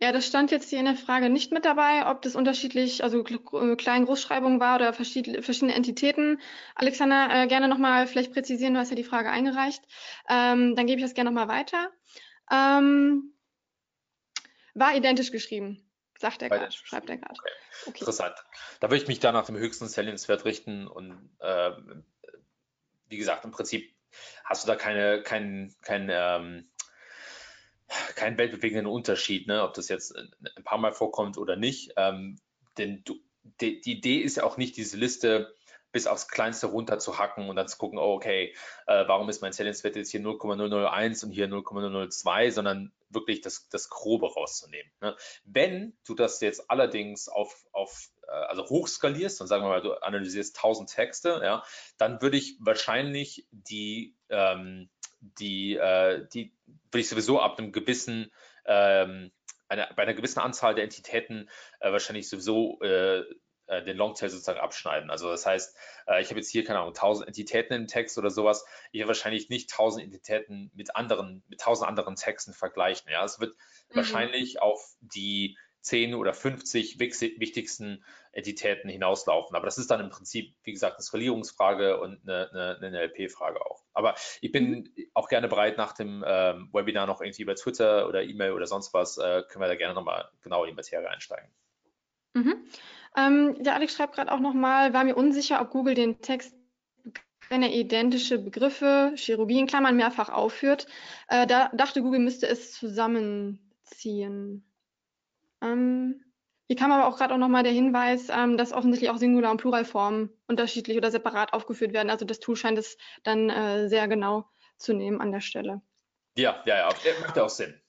Ja, das stand jetzt hier in der Frage nicht mit dabei, ob das unterschiedlich, also äh, Klein Großschreibung war oder verschiedene, verschiedene Entitäten. Alexander, äh, gerne nochmal vielleicht präzisieren, du hast ja die Frage eingereicht. Ähm, dann gebe ich das gerne nochmal weiter. Ähm, war identisch geschrieben, sagt er gerade, schreibt er gerade. Okay. okay. Interessant. Da würde ich mich da nach dem höchsten Salience-Wert richten und äh, wie gesagt, im Prinzip hast du da keine, kein, kein, ähm, keinen weltbewegenden Unterschied, ne? ob das jetzt ein paar Mal vorkommt oder nicht. Ähm, denn du, die, die Idee ist ja auch nicht, diese Liste bis aufs Kleinste runter zu hacken und dann zu gucken, oh, okay, äh, warum ist mein Salience-Wert jetzt hier 0,001 und hier 0,002, sondern wirklich das, das Grobe rauszunehmen. Ne? Wenn du das jetzt allerdings auf, auf äh, also hochskalierst und sagen wir mal, du analysierst 1000 Texte, ja, dann würde ich wahrscheinlich die, ähm, die, äh, die würde ich sowieso ab einem gewissen ähm, eine, bei einer gewissen Anzahl der Entitäten äh, wahrscheinlich sowieso äh, äh, den Longtail sozusagen abschneiden. Also das heißt, äh, ich habe jetzt hier, keine Ahnung, 1000 Entitäten im Text oder sowas. Ich werde wahrscheinlich nicht 1000 Entitäten mit anderen, mit 1000 anderen Texten vergleichen. Ja, es wird mhm. wahrscheinlich auf die 10 oder 50 wichtigsten Entitäten hinauslaufen. Aber das ist dann im Prinzip, wie gesagt, eine Skalierungsfrage und eine, eine, eine NLP-Frage auch. Aber ich bin mhm. auch gerne bereit, nach dem ähm, Webinar noch irgendwie über Twitter oder E-Mail oder sonst was, äh, können wir da gerne nochmal genau in die Materie einsteigen. Mhm. Ähm, der Alex schreibt gerade auch nochmal, war mir unsicher, ob Google den Text, wenn er identische Begriffe, in Klammern mehrfach aufführt. Äh, da dachte Google, müsste es zusammenziehen. Ähm, hier kam aber auch gerade auch nochmal der Hinweis, ähm, dass offensichtlich auch Singular- und Pluralformen unterschiedlich oder separat aufgeführt werden. Also das Tool scheint es dann äh, sehr genau zu nehmen an der Stelle. Ja, ja, ja, macht auch Sinn.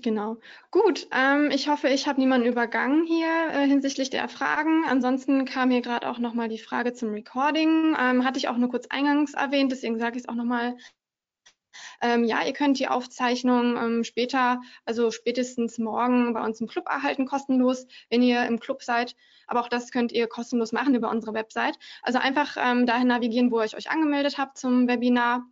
Genau. Gut, ähm, ich hoffe, ich habe niemanden übergangen hier äh, hinsichtlich der Fragen. Ansonsten kam hier gerade auch nochmal die Frage zum Recording. Ähm, hatte ich auch nur kurz eingangs erwähnt, deswegen sage ich es auch nochmal. Ähm, ja, ihr könnt die Aufzeichnung ähm, später, also spätestens morgen bei uns im Club erhalten, kostenlos, wenn ihr im Club seid. Aber auch das könnt ihr kostenlos machen über unsere Website. Also einfach ähm, dahin navigieren, wo ihr euch angemeldet habt zum Webinar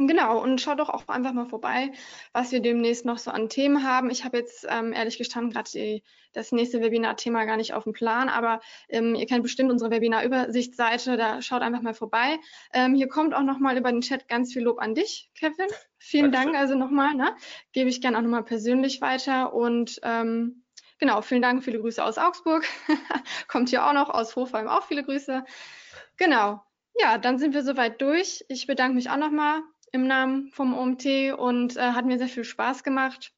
Genau, und schaut doch auch einfach mal vorbei, was wir demnächst noch so an Themen haben. Ich habe jetzt ähm, ehrlich gestanden gerade das nächste Webinar-Thema gar nicht auf dem Plan, aber ähm, ihr kennt bestimmt unsere Webinar-Übersichtsseite, da schaut einfach mal vorbei. Ähm, hier kommt auch nochmal über den Chat ganz viel Lob an dich, Kevin. Vielen Dankeschön. Dank also nochmal, ne? gebe ich gerne auch nochmal persönlich weiter und ähm, genau, vielen Dank, viele Grüße aus Augsburg. kommt hier auch noch, aus Hofheim auch viele Grüße. Genau, ja, dann sind wir soweit durch. Ich bedanke mich auch nochmal im Namen vom OMT und äh, hat mir sehr viel Spaß gemacht.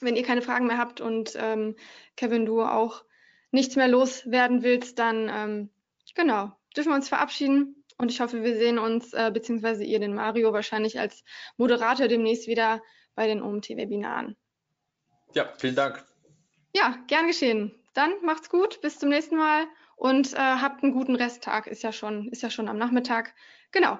Wenn ihr keine Fragen mehr habt und ähm, Kevin, du auch nichts mehr loswerden willst, dann ähm, genau, dürfen wir uns verabschieden. Und ich hoffe, wir sehen uns, äh, beziehungsweise ihr den Mario wahrscheinlich als Moderator demnächst wieder bei den OMT-Webinaren. Ja, vielen Dank. Ja, gern geschehen. Dann macht's gut, bis zum nächsten Mal und äh, habt einen guten Resttag. Ist ja schon, ist ja schon am Nachmittag. Genau.